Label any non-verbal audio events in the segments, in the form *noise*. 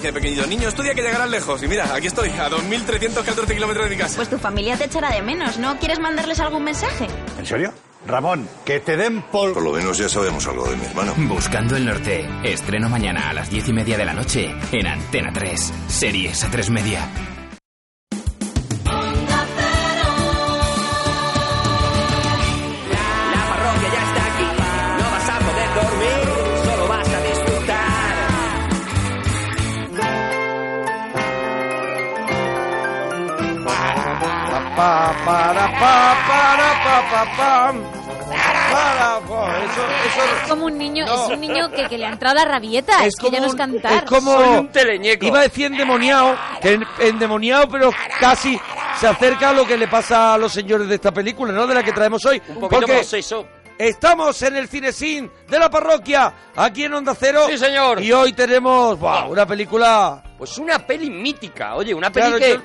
Que pequeñito niño estudia que llegarás lejos. Y mira, aquí estoy, a 2.314 kilómetros de mi casa. Pues tu familia te echará de menos, ¿no? ¿Quieres mandarles algún mensaje? ¿En serio? Ramón, que te den por... Por lo menos ya sabemos algo de mi hermano. Buscando el norte. Estreno mañana a las diez y media de la noche en Antena 3. Series a 3 media. Pam. Eso, eso Es como un niño, No. es un niño que, que le ha entrado la rabieta, es, que ya no es cantar. Es como. Soy un teleñeco. Iba a decir endemoniado, que en- endemoniado, pero casi se acerca a lo que le pasa a los señores de esta película, ¿no? De la que traemos hoy. Un poquito Porque poseso. estamos en el cinesín de la parroquia, aquí en Onda Cero. Sí, señor. Y hoy tenemos, ¡buah! una película. Pues una peli mítica, oye, una peli Claro, que, yo-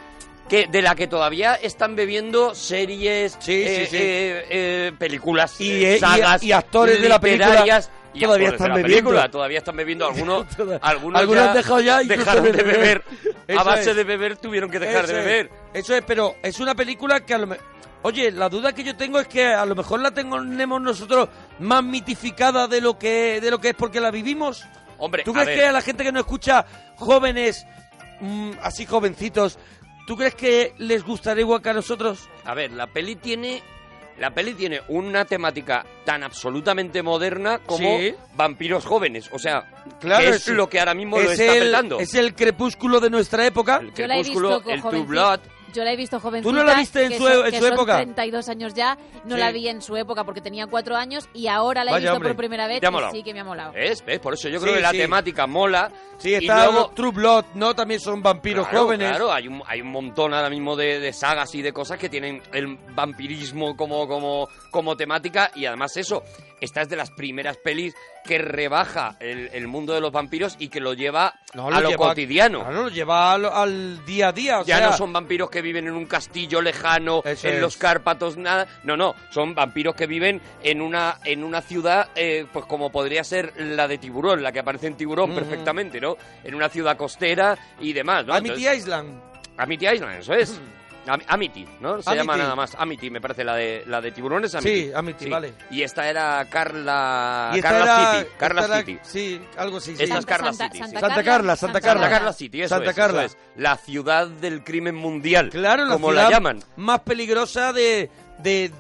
que de la que todavía están bebiendo series, Sí, eh, sí. eh, eh, películas, Y, eh, y- sagas y actores de la película y todavía están la bebiendo. película, todavía están bebiendo algunos, *laughs* algunos, han dejado ya dejaron de beber. *laughs* beber. A base es. de beber tuvieron que dejar Eso de es, beber. Eso es, pero es una película que a lo mejor... Oye, la duda que yo tengo es que a lo mejor la tenemos nosotros más mitificada de lo que de lo que es porque la vivimos. Hombre, ¿Tú a crees ver. que a la gente que nos escucha, jóvenes, mm, así jovencitos, ¿tú crees que les gustaría igual que a nosotros? A ver, la peli tiene la peli tiene una temática tan absolutamente moderna como Sí. vampiros jóvenes, o sea, Claro, es, es- lo que ahora mismo lo es está el, petando. es el crepúsculo de nuestra época. El Yo la he visto crepúsculo, con el True jovencita. Blood. Yo la he visto jovencita. ¿Tú no la viste en que su- son- en que su son época? 32 años ya. No Sí. la vi en su época porque tenía cuatro años y ahora la he Vaya, visto hombre. por primera vez Te ha y sí que me ha molado. ¿Ves? ¿Ves? Por eso yo Sí, creo que la sí. temática mola. Sí, y está luego, True Blood, ¿no? También son vampiros Claro, jóvenes. Claro, hay un, hay un montón ahora mismo de, de sagas y de cosas que tienen el vampirismo como, como, como temática y además eso, esta es de las primeras pelis que rebaja el, el mundo de los vampiros y que lo lleva No, a lo lleva- cotidiano. Claro, lo lleva al, al día a día. o ya sea, no son vampiros que viven en un castillo lejano, Eso en es. los Cárpatos, nada. No, no, son vampiros que viven en una, en una ciudad, eh, pues como podría ser la de Tiburón, la que aparece en Tiburón Ujú. perfectamente, ¿no? En una ciudad costera y demás, ¿no? Amity Entonces- Island. Amity Island, eso es. Am- Amity, ¿no? Se Amity. llama nada más. Amity, me parece, la de, la de tiburones Amity. Sí, Amity, vale. Y esta era Carla... Y esta Carla era- City. Carla esta era- City. Sí, algo así. sí. Esta es Carla Santa- City. Santa sí. Santa Carla, Santa Carla. Santa Carla City, eso Santa es, Carla. eso es. La ciudad del crimen mundial. Claro, la como ciudad la llaman. más peligrosa de, de...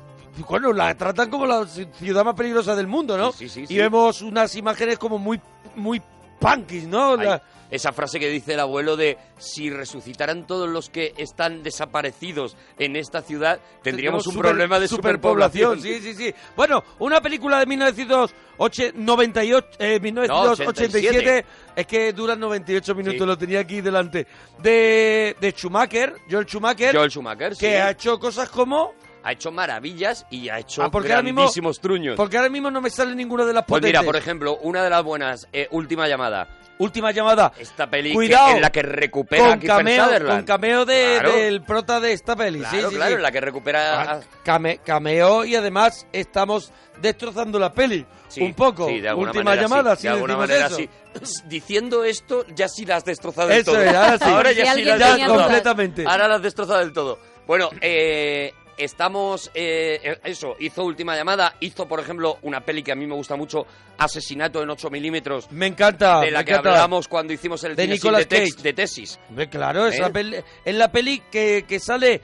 Bueno, la tratan como la ciudad más peligrosa del mundo, ¿no? Sí, sí, sí, y sí. vemos unas imágenes como muy, muy punkis, ¿no? La- esa frase que dice el abuelo de si resucitaran todos los que están desaparecidos en esta ciudad, tendríamos un super- problema de superpoblación. Sí, sí, sí. Bueno, una película de 1998, eh, 1987, 87. es que duran 98 minutos, Sí. lo tenía aquí delante, de, de Schumacher, Joel Schumacher, Joel Schumacher, sí. que ha hecho cosas como... Ha hecho maravillas y ha hecho Ah, porque mismo- grandísimos truños. Porque ahora mismo no me sale ninguna de las Pues potentes. mira, por ejemplo, una de las buenas, eh, Última Llamada. Última llamada. Esta peli que- Cuidado. en la que recupera a Con cameo, con cameo de- Claro. del prota de esta peli. Claro, sí, sí, claro, sí. en la que recupera... Ah, came- cameo y además estamos destrozando la peli. Sí, un poco. sí, de alguna Última manera, llamada, sí, si de alguna decimos manera eso. sí. *clears throat* Diciendo esto, ya sí la has destrozado del Eso todo. es, ahora sí. Ahora ya sí la has destrozado. completamente. Ahora la has destrozado del todo. Bueno, eh, estamos... eh, eso, hizo Última Llamada, hizo, por ejemplo, una peli que a mí me gusta mucho, Asesinato en 8 milímetros, Me encanta. de la me que encanta. hablamos cuando hicimos el De cine Nicolas de, tex- Cage. de tesis. Claro, es, ¿Eh? la peli, es la peli que, que sale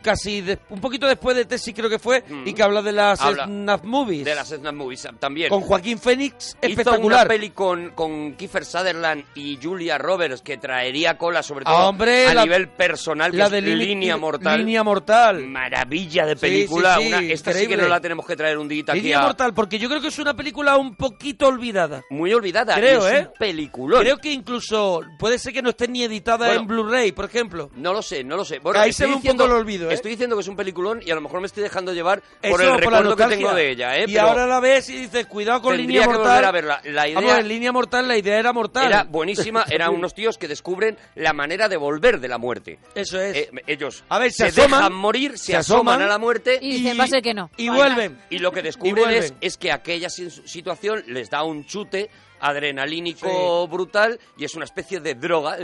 casi de- un poquito después de Tessie creo que fue Mm. y que habla de las Habla snap movies De las Snap Movies también. con Joaquín Phoenix Hizo una espectacular peli con, con Kiefer Sutherland y Julia Roberts que traería cola, sobre Ah, todo hombre, a la- nivel personal, que la es de Línea Mortal. Línea Mortal Maravilla de película. sí, sí, una- esta sí que no la tenemos que traer un día aquí Línea a- Mortal porque yo creo que es una película un poquito olvidada Muy olvidada. Creo, es ¿eh? un peliculón. creo que incluso puede ser que no esté ni editada Bueno. en Blu-ray por ejemplo No lo sé, no lo sé. Bueno, Ahí se ve un poco el olvido, ¿eh? Estoy diciendo que es un peliculón y a lo mejor me estoy dejando llevar Eso, por el recuerdo que tengo de ella, ¿eh? y Pero ahora la ves y dices cuidado con Línea que Mortal volver a verla. La idea Vamos, en Línea Mortal la idea era mortal era buenísima. *laughs* Eran unos tíos que descubren la manera de volver de la muerte. eso es Eh, ellos A ver, se se, asoman, dejan morir, se, se asoman, asoman a la muerte Y dicen, va a ser que no. y vuelven y lo que descubren es, es que aquella si- situación les da un chute adrenalínico brutal y es una especie de droga.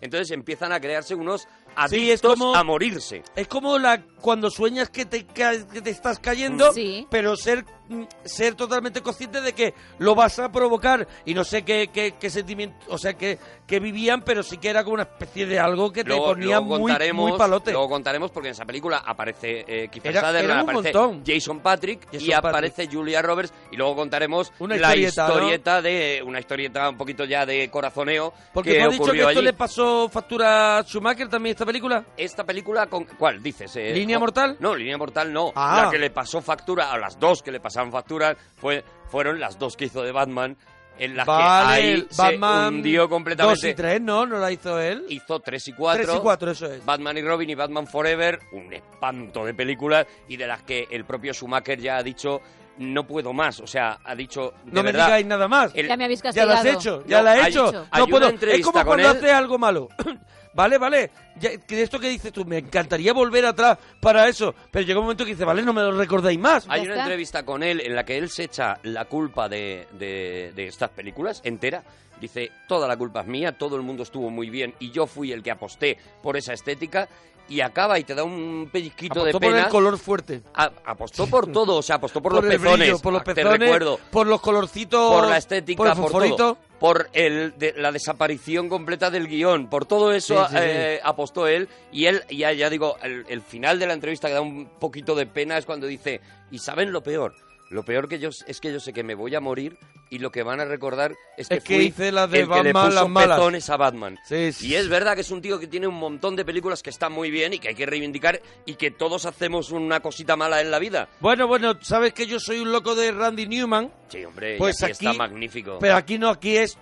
Entonces empiezan a crearse unos adictos Sí, es como- a morirse. Es como la cuando sueñas que te, que te estás cayendo, Sí. pero ser mm, ser totalmente consciente de que lo vas a provocar y no sé qué, qué, qué sentimiento, o sea, que, que vivían, pero sí que era como una especie de algo que te Luego, ponía luego muy, muy palote. luego contaremos porque en esa película aparece eh, Kiefer Era- Sutherland, aparece montón. Jason Patrick y Jason aparece Julia Roberts y luego contaremos Una la historieta, ¿no? de una historieta un poquito ya de corazoneo Porque que has dicho que esto allí. le pasó factura a Schumacher también esta película. Esta película con ¿cuál dices? Eh, ¿Línea Mortal? No, Línea Mortal no. Ah. La que le pasó factura a las dos que le pasaron factura fue fueron las dos que hizo de Batman en las Vale, que ahí el se Batman hundió 2 completamente. y 3, ¿no? ¿No la hizo él? Hizo 3 y 4. 3 y 4, eso es. Batman y Robin y Batman Forever, un espanto de películas y de las que el propio Schumacher ya ha dicho no puedo más, o sea, ha dicho de No me verdad, digáis nada más. el- Ya me habéis Ya castigado. lo has hecho, ya No, lo has hay- hecho. hay No puedo. Es como cuando él. haces algo malo. *clears throat* *clears throat* vale, vale. Ya, que esto que dices tú, me encantaría volver atrás para eso. Pero llega un momento que dice, vale, no me lo recordáis más. Hay una entrevista con él en la que él se echa la culpa de, de- de estas películas entera. Dice, toda la culpa es mía, todo el mundo estuvo muy bien y yo fui el que aposté por esa estética. Y acaba y te da un pellizquito Apostó de por pena. el color fuerte. A- apostó por todo, o sea, apostó por, los pezones. brillo, por los Ah, te pezones, recuerdo. por los colorcitos, por la estética, por el por, todo, por el, de- la desaparición completa del guion, por todo eso Sí, sí, sí. eh, apostó él y él, ya, ya digo, el, el final de la entrevista que da un poquito de pena es cuando dice, y saben lo peor, lo peor que yo es que yo sé que me voy a morir y lo que van a recordar es que, Es que fui hice la de el que le Batman, puso las malas. pezones a Batman. Sí, sí. Y es verdad que es un tío que tiene un montón de películas que están muy bien y que hay que reivindicar y que todos hacemos una cosita mala en la vida. Bueno, bueno, sabes que yo soy un loco de Randy Newman. Sí, hombre, Pues aquí, aquí- está magnífico. Pero aquí no, aquí es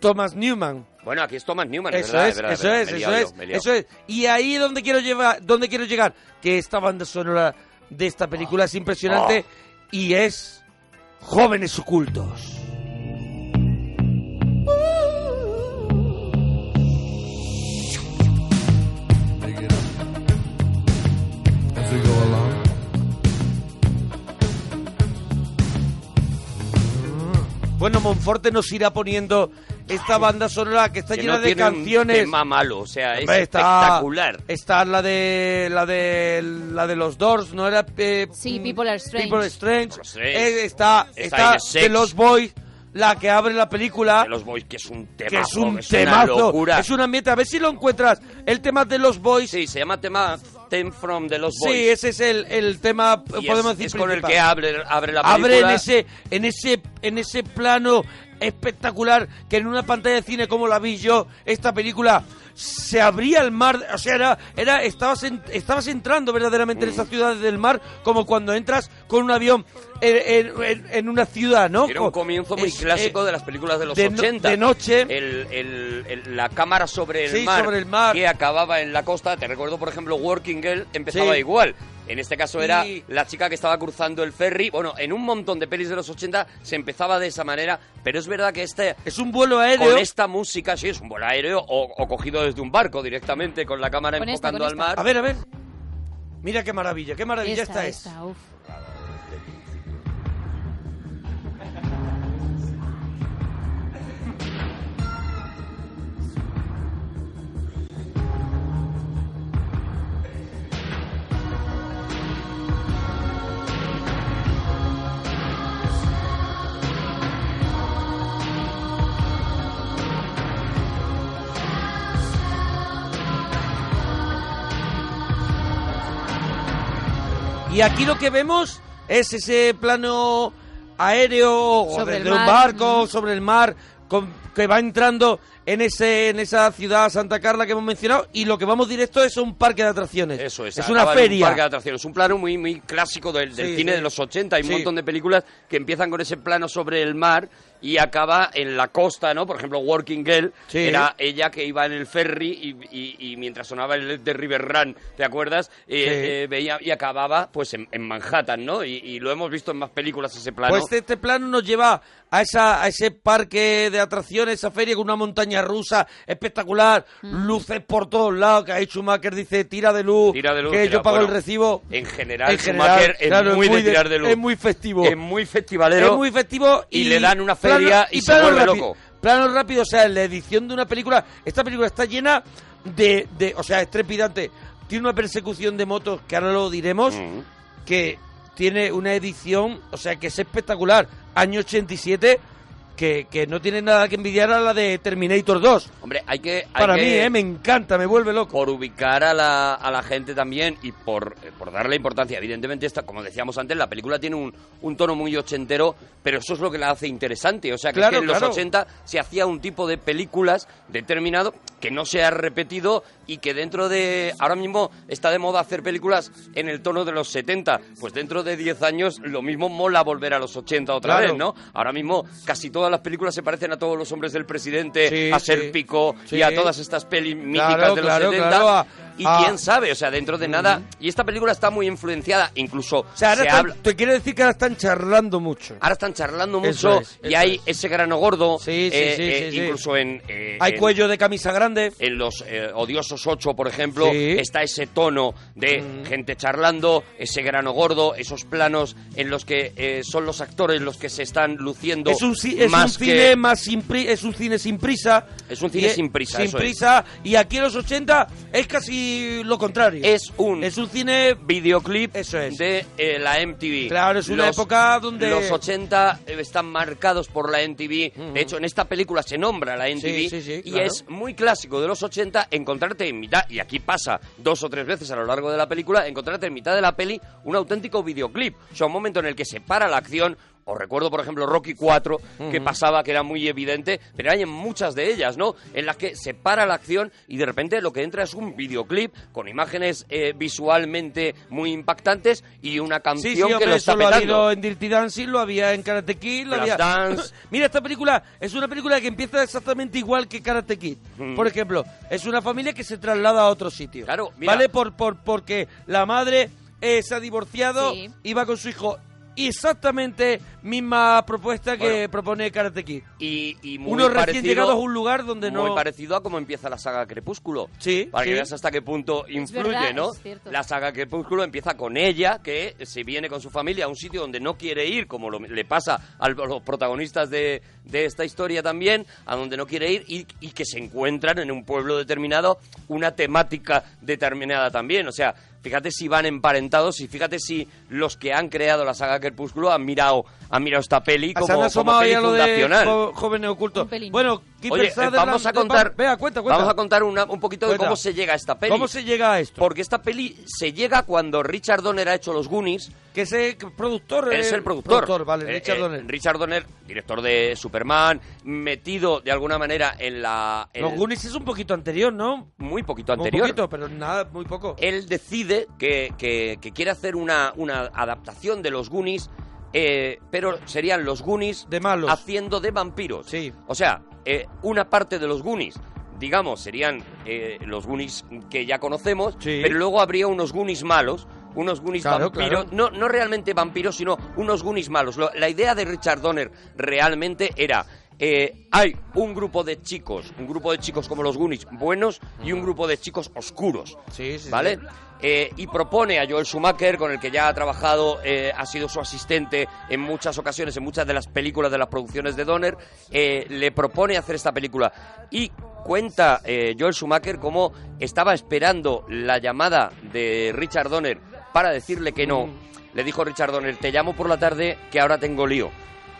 Thomas Newman. Bueno, aquí es Thomas Newman, es Eso verdad, es, verdad, eso verdad, es, eso es, yo, eso. Y ahí es donde quiero llevar, donde quiero llegar, que esta banda sonora de esta película es impresionante Oh. y es jóvenes ocultos. Bueno, Monforte nos irá poniendo esta banda sonora que está Que llena no de tiene un canciones. tema malo, o sea, es Hombre, está- espectacular. Está la de la de la de los Doors, no era eh, Sí, mm, People Are Strange. People Are Strange. Eh, está Está de los Boys, la que abre la película. De los Boys, que es un temazo, que es un una temazo, locura. es un ambiente, a ver si lo encuentras, el tema de los Boys. Sí, se llama tema Theme from the Lost Boys. Sí, ese es el, el tema, Y podemos es, decir, es con el que abre, abre la película. abre en ese en ese en ese plano espectacular que en una pantalla de cine como la vi yo esta película se abría el mar o sea era era estabas en- estabas entrando verdaderamente en esas ciudades del mar como cuando entras con un avión en, en- en- en una ciudad no Era un comienzo muy Es, clásico eh, de las películas de los de no- 80. de noche. El, el- el- la cámara sobre el, Sí, mar, sobre el mar. que acababa en la costa. Te recuerdo, por ejemplo, Working Girl empezaba Sí. igual. En este caso era Y- la chica que estaba cruzando el ferry. Bueno, en un montón de pelis de los 80 se empezaba de esa manera. Pero es verdad que este... es un vuelo aéreo Con esta música, sí, es un vuelo aéreo o, o cogido desde un barco directamente con la cámara Con esta, enfocando con al esta. mar. a ver a ver mira qué maravilla qué maravilla esta, es esta, uf. Y aquí lo que vemos es ese plano aéreo o desde un barco sobre el mar con- que va entrando en ese en esa ciudad Santa Carla que hemos mencionado y lo que vamos directo es a un parque de atracciones. Eso es, Es una en un feria. parque de atracciones. Un plano muy, muy clásico del, del Sí, cine sí. de los 80. Hay un montón de películas que empiezan con ese plano sobre el mar y acaba en la costa, ¿no? Por ejemplo, Working Girl Sí. era ella que iba en el ferry y, y- y mientras sonaba el de River Run, ¿te acuerdas? Eh, Sí. eh, veía y acababa pues en, en Manhattan, ¿no? Y, y lo hemos visto en más películas ese plano. Pues este, este plano nos lleva a esa a ese parque de atracciones, esa feria con una montaña montaña rusa espectacular, luces por todos lados, que ahí Schumacher dice tira de luz, Tira de luz, que tira- yo pago bueno, el recibo. En general, En general, Schumacher es claro, muy, de de- tirar de luz. Es muy festivo. Es muy festivalero. Es muy festivo y, le dan una feria plano- y, se plano vuelve rápido. loco. Plano rápido, o sea, la edición de una película, esta película está llena de, de o sea, es trepidante. Tiene una persecución de motos, que ahora lo diremos, Mm. que tiene una edición, o sea, que es espectacular. Año 87, que, que no tiene nada que envidiar a la de Terminator 2. Hombre, hay que... hay Para que- mí, eh, me encanta, me vuelve loco. por ubicar a la, a la gente también y por, eh, por darle importancia. Evidentemente, esta, como decíamos antes, la película tiene un, un tono muy ochentero, pero eso es lo que la hace interesante. O sea, que, es Claro, que en los claro. 80 se hacía un tipo de películas determinado que no se ha repetido y que dentro de... Ahora mismo está de moda hacer películas en el tono de los 70. Pues dentro de 10 años lo mismo mola volver a los 80 otra Claro. vez, ¿no? Ahora mismo casi todas las películas se parecen a todos los hombres del presidente, Sí, a sí. Serpico y Sí. a todas estas pelis míticas Claro, de los claro, 70. claro, a- y a- quién sabe, o sea, dentro de nada. Y esta película está muy influenciada, incluso O sea, ahora se están- habla. te quiere decir que ahora están charlando mucho. Ahora están charlando Eso mucho es, y hay es. ese grano gordo, Sí, sí, eh, sí, eh, sí, incluso en... eh, Hay en- cuello de camisa grande. en los eh, odiosos 8, por ejemplo. Mm. está ese tono de gente charlando, ese grano gordo, esos planos en los que eh, son los actores los que se están luciendo Es un, ci- es un más que- cine más sin pri- es un cine sin prisa. Es un cine sin prisa, Sin eso es. prisa. Y aquí en los 80 es casi lo contrario. Es un Es un cine videoclip Eso es. de eh, la MTV. Claro, es una época donde- Los 80 eh, están marcados por la MTV. De hecho, en esta película se nombra la MTV. Sí, sí, sí, y claro. es muy clásico de los 80 encontrarte en mitad, y aquí pasa dos o tres veces a lo largo de la película, encontrarte en mitad de la peli un auténtico videoclip. O sea, un momento en el que se para la acción. Os recuerdo, por ejemplo, Rocky 4, que pasaba, que era muy evidente, pero hay en muchas de ellas, ¿no? En las que se para la acción y de repente lo que entra es un videoclip con imágenes eh, visualmente muy impactantes y una canción sí, que hombre, lo está eso lo ha habido en Dirty Dancing, lo había en Karate Kid, lo había... Dance. *laughs* Mira, esta película es una película que empieza exactamente igual que Karate Kid. Mm. Por ejemplo, es una familia que se traslada a otro sitio. Claro, mira. ¿Vale? Por, por, porque la madre eh, se ha divorciado Sí. va con su hijo. Exactamente misma propuesta que Bueno. propone Karate Kid. Y, y muy Unos recién parecido- llegados a un lugar donde no... Muy parecido a cómo empieza la saga Crepúsculo. Sí, Para sí. que veas hasta qué punto influye, verdad, ¿no? es cierto. La saga Crepúsculo empieza con ella, que se viene con su familia a un sitio donde no quiere ir, como lo- le pasa a los protagonistas de, de esta historia también, a donde no quiere ir y, y que se encuentran en un pueblo determinado una temática determinada también. O sea, fíjate si van emparentados y fíjate si los que han creado la saga Crepúsculo han mirado, han mirado esta peli como, han como asomado peli ya lo de fundacional. jo- jóvenes ocultos. Un. Bueno, Oye, eh, vamos a contar, Vea, cuenta, cuenta. vamos a contar una- un poquito de cómo se llega a esta peli. ¿Cómo se llega a esto? Porque esta peli se llega cuando Richard Donner ha hecho los Goonies. Que ese productor... Es eh, el productor. vale, Eh, Richard eh, Donner. Richard Donner, director de Superman, metido de alguna manera en la... en- Los Goonies es un poquito anterior, ¿no? muy poquito Un anterior. poquito, pero nada, muy poco. Él decide que, que- que quiere hacer una, una adaptación de los Goonies, eh, pero serían los Goonies De malos. haciendo de vampiros. Sí. O sea, eh, una parte de los Goonies, digamos, serían eh, los Goonies que ya conocemos, Sí. pero luego habría unos Goonies malos, unos Goonies Claro, vampiros, claro. No, no realmente vampiros, sino unos Goonies malos. Lo- la idea de Richard Donner realmente era... eh, hay un grupo de chicos, un grupo de chicos como los Goonies buenos y un grupo de chicos oscuros. Sí, sí, ¿Vale? sí. Eh, y propone a Joel Schumacher, con el que ya ha trabajado, eh, ha sido su asistente en muchas ocasiones, en muchas de las películas de las producciones de Donner, eh, le propone hacer esta película. Y cuenta Joel Schumacher cómo estaba esperando la llamada de Richard Donner para decirle que no. Le dijo Richard Donner, te llamo por la tarde que ahora tengo lío.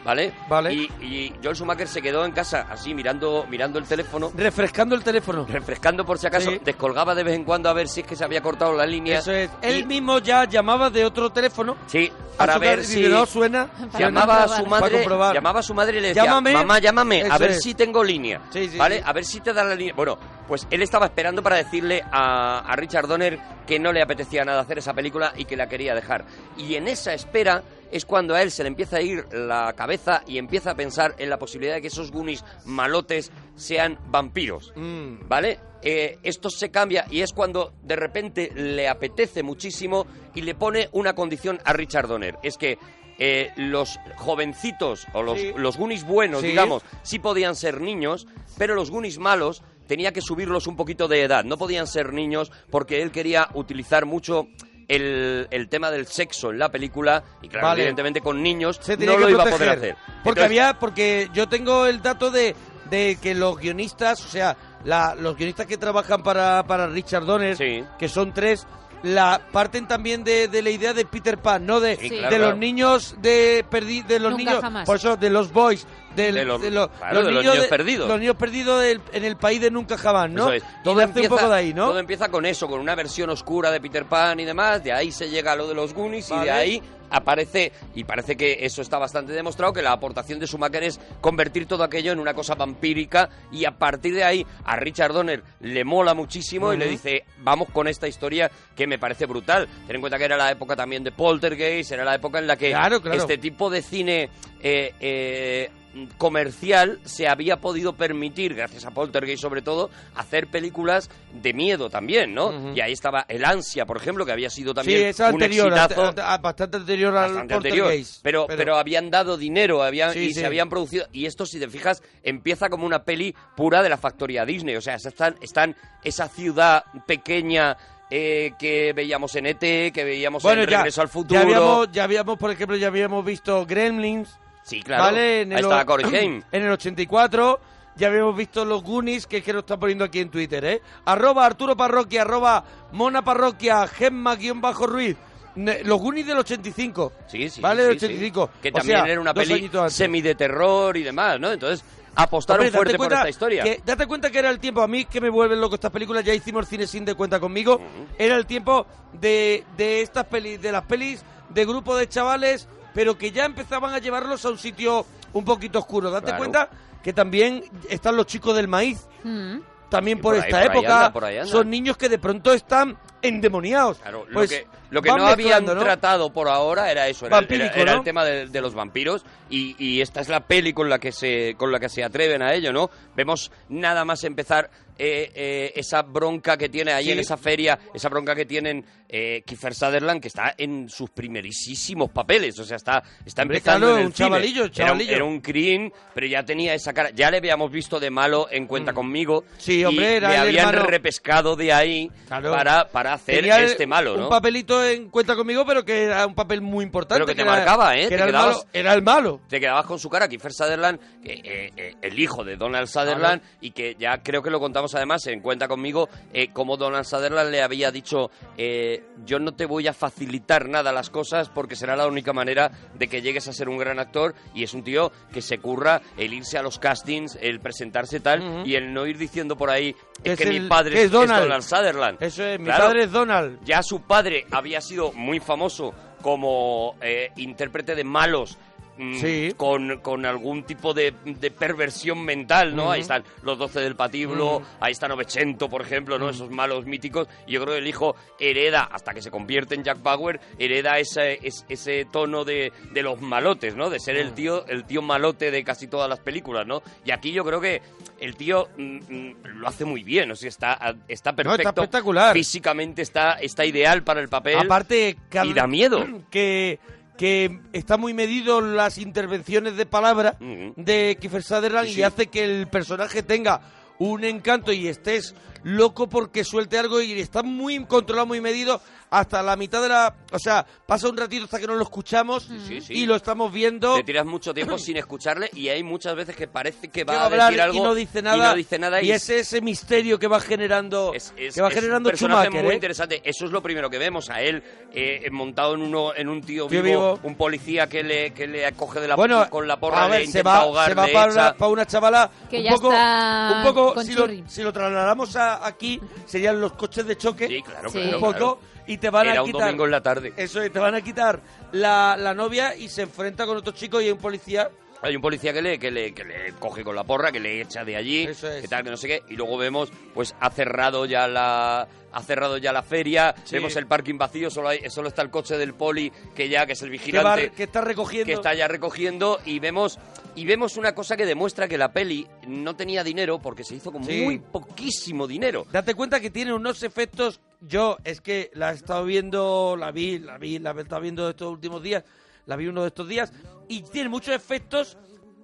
¿Vale? Vale. Y, y Joel Schumacher se quedó en casa así mirando, mirando el teléfono Refrescando el teléfono. refrescando por si acaso, Sí. descolgaba de vez en cuando a ver si es que se había cortado la línea. Eso es. Y- Él mismo ya llamaba de otro teléfono. Sí, para ver si no suena. Llamaba a su madre, llamaba a su madre y le decía, Llámame. mamá, llámame, a ver es. si tengo línea. Sí, sí, ¿Vale? A ver si te da la línea. Bueno, pues él estaba esperando para decirle a, a Richard Donner que no le apetecía nada hacer esa película y que la quería dejar. Y en esa espera es cuando a él se le empieza a ir la cabeza y empieza a pensar en la posibilidad de que esos Goonies malotes sean vampiros. Mm. ¿Vale? Eh, esto se cambia y es cuando de repente le apetece muchísimo y le pone una condición a Richard Donner. Es que eh, los jovencitos o los, Sí. los Goonies buenos, Sí. digamos, sí podían ser niños, pero los Goonies malos tenía que subirlos un poquito de edad. No podían ser niños porque él quería utilizar mucho el, el tema del sexo en la película y claro, Vale. evidentemente con niños se no lo iba a poder hacer. Porque Entonces, había, porque yo tengo el dato de, de que los guionistas, o sea, la- los guionistas que trabajan para, para Richard Donner, que son tres, la parten también de, de la idea de Peter Pan, no de, Sí, de claro, los claro. niños de perdi- de los Nunca niños, jamás. por eso de los boys, del- De los- de los, claro, de los niños perdidos. los niños perdidos del- en el país de nunca jamás, ¿no? Es. Todo Todo hace un poco de ahí, ¿no? Todo empieza con eso, con una versión oscura de Peter Pan y demás. De ahí se llega a lo de los Goonies y de ahí aparece, y parece que eso está bastante demostrado, que la aportación de Schumacher es convertir todo aquello en una cosa vampírica y a partir de ahí a Richard Donner le mola muchísimo y le dice, vamos con esta historia que me parece brutal. Ten en cuenta que era la época también de Poltergeist, era la época en la que Claro, claro. este tipo de cine eh, eh, comercial se había podido permitir, gracias a Poltergeist sobre todo, hacer películas de miedo también, ¿no? Y ahí estaba El Ansia, por ejemplo, que había sido Sí, también un exitazo. ante- bastante anterior al bastante anterior, pero, pero, habían dado dinero habían, Sí, y sí. se habían producido. Y esto, si te fijas, empieza como una peli pura de la factoría Disney. O sea, están, están esa ciudad pequeña eh, que veíamos en ET, que veíamos Bueno, en ya, Regreso al Futuro. ya habíamos, ya habíamos, por ejemplo, ya habíamos visto Gremlins. Sí, claro. ¿Vale? En Ahí el, o- Corey Haim. *clears throat* En el 84 ya habíamos visto los Goonies, que es que lo está poniendo aquí en Twitter, ¿eh? Arroba Arturo Parroquia, arroba Mona Parroquia, Gemma guion bajo Ruiz. Ne- Los Goonies del 85. Sí, sí, ¿Vale? sí, Del sí. 85. Que O también sea, era una peli semi de terror y demás, ¿no? Entonces apostaron Hombre, fuerte por esta historia. que- date cuenta que era el tiempo, a mí que me vuelven loco estas películas, ya hicimos cine sin de cuenta conmigo, era el tiempo de, de estas pelis, de las pelis de grupo de chavales, pero que ya empezaban a llevarlos a un sitio un poquito oscuro. Date Claro. cuenta que también están los chicos del maíz, Mm. también por, por ahí- esta por época, anda, por ahí anda. son niños que de pronto están endemoniados. Claro, Pues lo que, lo que van no habían ¿no? tratado por ahora era eso, era, el- era- era ¿no? el tema de, de los vampiros y, y esta es la peli con la que se con la que se atreven a ello, ¿no? Vemos nada más empezar eh, eh, esa bronca que tiene ahí Sí. en esa feria, esa bronca que tienen eh, Kiefer Sutherland que está en sus primerísimos papeles, o sea, está está empezando claro, en el un cine. chavalillo, Era un- chavalillo. Era un crin, pero ya tenía esa cara, ya le habíamos visto de malo en Cuenta conmigo. Mm. Sí, hombre, y era le habían hermano- repescado de ahí Claro. para, para hacer Tenía este malo, ¿no? Un papelito en cuenta conmigo, pero que era un papel muy importante. Pero que te era- marcaba, ¿eh? que Te era, el quedabas- malo, era el malo. te quedabas con su cara, Kiefer Sutherland, que, eh, eh, el hijo de Donald Sutherland, y que ya creo que lo contamos además en Cuenta conmigo, eh, como Donald Sutherland le había dicho, eh, yo no te voy a facilitar nada las cosas porque será la única manera de que llegues a ser un gran actor, y es un tío que se curra el irse a los castings, el presentarse tal, Ujú. y el no ir diciendo por ahí, es, Es que el- mi padre que es es, Donald. Donald Sutherland. Eso es, mi Claro. padre es Donald. Ya su padre había sido muy famoso como eh, intérprete de malos. Mm, Sí. Con, con algún tipo de, de perversión mental, ¿no? Ahí están los 12 del patíbulo, Ujú. ahí está Novecento, por ejemplo, ¿no? Esos malos míticos. Y yo creo que el hijo hereda, hasta que se convierte en Jack Bauer, hereda ese, es- ese tono de, de los malotes, ¿no? De ser el tío, el tío malote de casi todas las películas, ¿no? Y aquí yo creo que el tío mm, mm, lo hace muy bien, o sea, está, está perfecto. espectacular. Físicamente está, está ideal para el papel. Aparte, y da miedo. Que, que está muy medido las intervenciones de palabra de Kiefer Sutherland Sí, y hace que el personaje tenga un encanto y estés loco porque suelte algo y está muy controlado, muy medido hasta la mitad de la... O sea, pasa un ratito hasta que no lo escuchamos sí, sí. y lo estamos viendo... Te tiras mucho tiempo *clears throat* sin escucharle y hay muchas veces que parece que va va a hablar decir algo y no dice nada y no dice nada y es ese misterio que va generando es, que va es generando un personaje Schumacher, muy ¿eh? interesante. Eso es lo primero que vemos a él eh, montado en uno en un tío Tío vivo, vivo. un policía que le que le acoge de la bueno, con la porra a ver, le se intenta va, ahogar, se va para, una, para una chavala Que un ya poco, está un poco con si, lo, churri. si lo trasladamos a aquí serían los coches de choque Sí, claro, Sí. claro, un poco claro. y te van Era a un quitar domingo en la tarde. eso es, te van a quitar la, la novia y se enfrenta con otro chico y hay un policía Hay un policía que le, que le, que le coge con la porra, que le echa de allí, es. que tal, que no sé qué, y luego vemos, pues ha cerrado ya la ha cerrado ya la feria, Sí. vemos el parking vacío, solo hay, solo está el coche del poli, que ya, que es el vigilante, va- que está recogiendo que está ya recogiendo, y vemos, y vemos una cosa que demuestra que la peli no tenía dinero porque se hizo con Sí. muy poquísimo dinero. Date cuenta que tiene unos efectos. Yo es que la he estado viendo, la vi, la vi, la he estado viendo estos últimos días. la vi uno de estos días, y tiene muchos efectos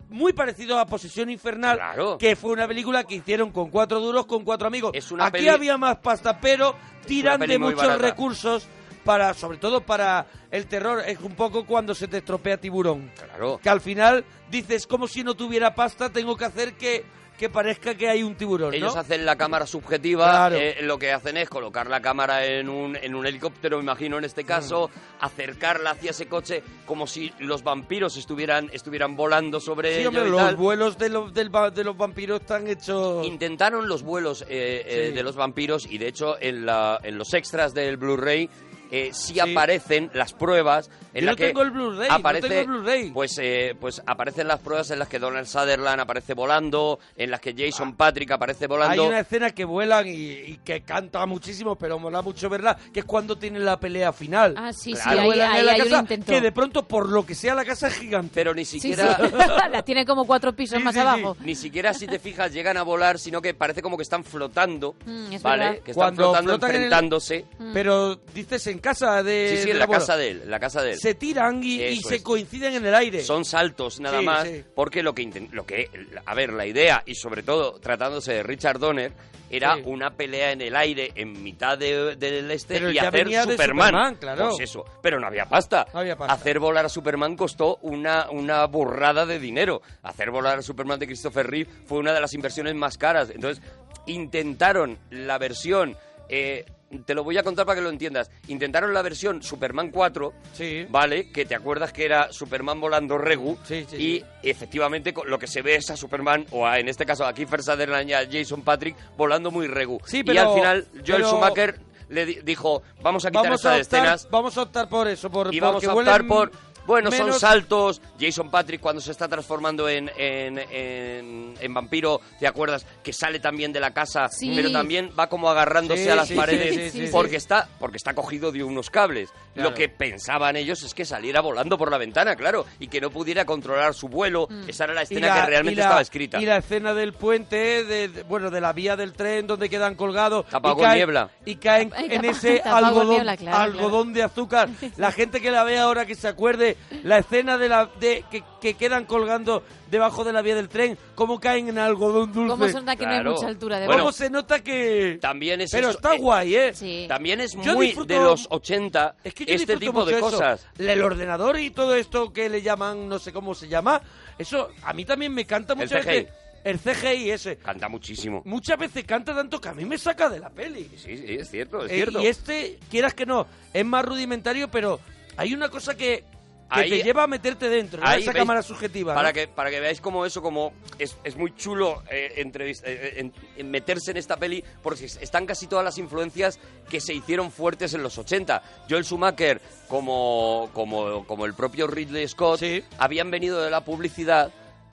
muy parecidos a Posesión Infernal, que fue una película que hicieron con cuatro duros, con cuatro amigos. una Aquí peli- había más pasta, pero tiran de muchos recursos para, sobre todo para el terror. Es un poco cuando se te estropea Tiburón. Claro. Que al final dices, como si no tuviera pasta, tengo que hacer que, que parezca que hay un tiburón, ¿no? Ellos hacen la cámara subjetiva, Claro. eh, lo que hacen es colocar la cámara en un, en un helicóptero, me imagino en este caso, Mm. acercarla hacia ese coche como si los vampiros estuvieran, estuvieran volando sobre Sí, hombre, los tal. vuelos de los, del de los vampiros están hechos... Intentaron los vuelos eh, eh, de los vampiros y de hecho en, la, en los extras del Blu-ray eh, sí, Sí. aparecen las pruebas en Yo las no que tengo el Blu-ray, no aparece, tengo el Blu-ray. Pues, eh, pues aparecen las pruebas en las que Donald Sutherland aparece volando, en las que Jason Patrick aparece Hay volando. una escena que vuelan y, y que canta muchísimo, pero mola mucho verla, que es cuando tienen la pelea final. Ah, sí, Que sí, ahí- vuelan en ahí la hay un casa, intento. Que de pronto, por lo que sea, la casa es gigante. Pero ni siquiera... sí. *laughs* la tiene como cuatro pisos más abajo. Ni siquiera si te fijas llegan a volar, sino que parece como que están flotando, Mm, es ¿vale? verdad. Que están Cuando flotando, flotan en el- enfrentándose. Pero dices en casa de. Sí, sí, de en la casa de él, la casa de él. Se tiran y, y se es. coinciden en el aire. Son saltos nada Sí, más, sí. porque lo que, lo que, a ver, la idea y sobre todo tratándose de Richard Donner era Sí. una pelea en el aire en mitad de- del este Pero y ya hacer venía de Superman. Superman, claro. Pues eso, pero no había pasta. No había pasta. Hacer volar a Superman costó una, una burrada de dinero. Hacer volar a Superman de Christopher Reeve fue una de las inversiones más caras. Entonces, intentaron la versión... eh, te lo voy a contar para que lo entiendas. Intentaron la versión Superman 4, Sí. ¿vale? Que te acuerdas que era Superman volando Regu. Sí, sí, y efectivamente lo que se ve es a Superman, o a, en este caso a Kiefer Sutherland y a Jason Patrick, volando muy Regu. Sí, y pero- al final Joel pero- Schumacher le di- dijo, vamos a quitar Vamos a, estas optar, escenas vamos a optar por eso, por, y vamos a optar huelen por... Bueno, son saltos. Jason Patrick cuando se está transformando en, en, en- en vampiro, ¿te acuerdas? Que sale también de la casa, Sí. pero también va como agarrándose Sí, a las sí, paredes porque. Está, porque está cogido de unos cables. Claro. Lo que pensaban ellos es que saliera volando por la ventana, claro, y que no pudiera controlar su vuelo. Esa era la escena la- que realmente la- estaba escrita. Y la escena del puente, de, de- bueno, de la vía del tren donde quedan colgados. Tapado y con caen- niebla. Y caen Ay, en ese algodón, niebla, claro, algodón de azúcar. La gente que la ve ahora que se acuerde la escena de la de que, que quedan colgando debajo de la vía del tren, cómo caen en algodón dulce. ¿Cómo se nota que no hay mucha altura de Bueno, ¿Cómo se nota que También es Pero eso, está eh, guay, ¿eh? Sí. También es Yo muy disfruto- de los 80 Es que yo este disfruto tipo de mucho eso. cosas. El ordenador y todo esto que le llaman, no sé cómo se llama, eso a mí también me canta veces. El CGI ese. Canta muchísimo. Muchas veces canta tanto que a mí me saca de la peli. Sí, sí, es cierto, es Eh, cierto. y este, quieras que no, es más rudimentario, pero hay una cosa que, que Ahí- te lleva a meterte dentro, ¿no? Ahí esa veis- cámara subjetiva. Para ¿no? que, para que veáis como eso, como es, es muy chulo eh, entrevist- eh, en- en meterse en esta peli, porque es- están casi todas las influencias que se hicieron fuertes en los 80. Joel Schumacher, como, como, como el propio Ridley Scott, Sí. habían venido de la publicidad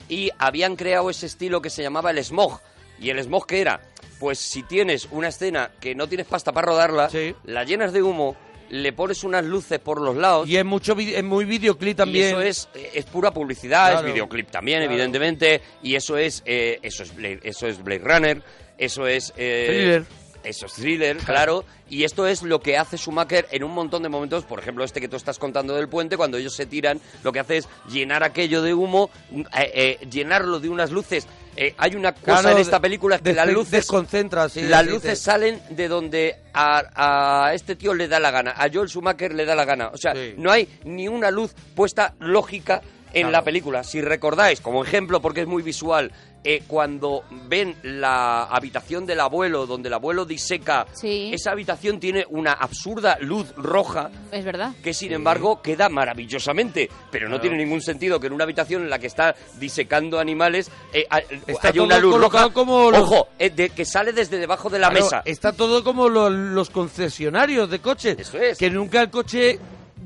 y habían creado ese estilo que se llamaba el smog. ¿Y el smog qué era? Pues si tienes una escena que no tienes pasta para rodarla, Sí. la llenas de humo, le pones unas luces por los lados Y es mucho es muy videoclip también. y eso es, eh, es pura publicidad, Claro. es videoclip también, Claro. evidentemente. Y eso es, eh, eso es Blade, eso es Blade Runner, eso es eh, Thriller. Eso es thriller, claro. Y esto es lo que hace Schumacher en un montón de momentos. Por ejemplo, este que tú estás contando del puente, cuando ellos se tiran, lo que hace es llenar aquello de humo, eh, llenarlo de unas luces. Eh, hay una cosa Claro, en esta película que las luces desconcentra, sí, las sí, luces sí. salen de donde a, a este tío le da la gana, a Joel Schumacher le da la gana. O sea, no hay ni una luz puesta lógica en Claro. la película. Si recordáis, como ejemplo, porque es muy visual, eh, cuando ven la habitación del abuelo, donde el abuelo diseca, Sí. esa habitación tiene una absurda luz roja Es verdad. que sin embargo queda maravillosamente, pero no Claro. tiene ningún sentido que en una habitación en la que está disecando animales eh, Está haya una luz roja. como los- Ojo, eh, de- que sale desde debajo de la Claro, mesa. Está todo como lo- los concesionarios de coches. Eso es. Que nunca el coche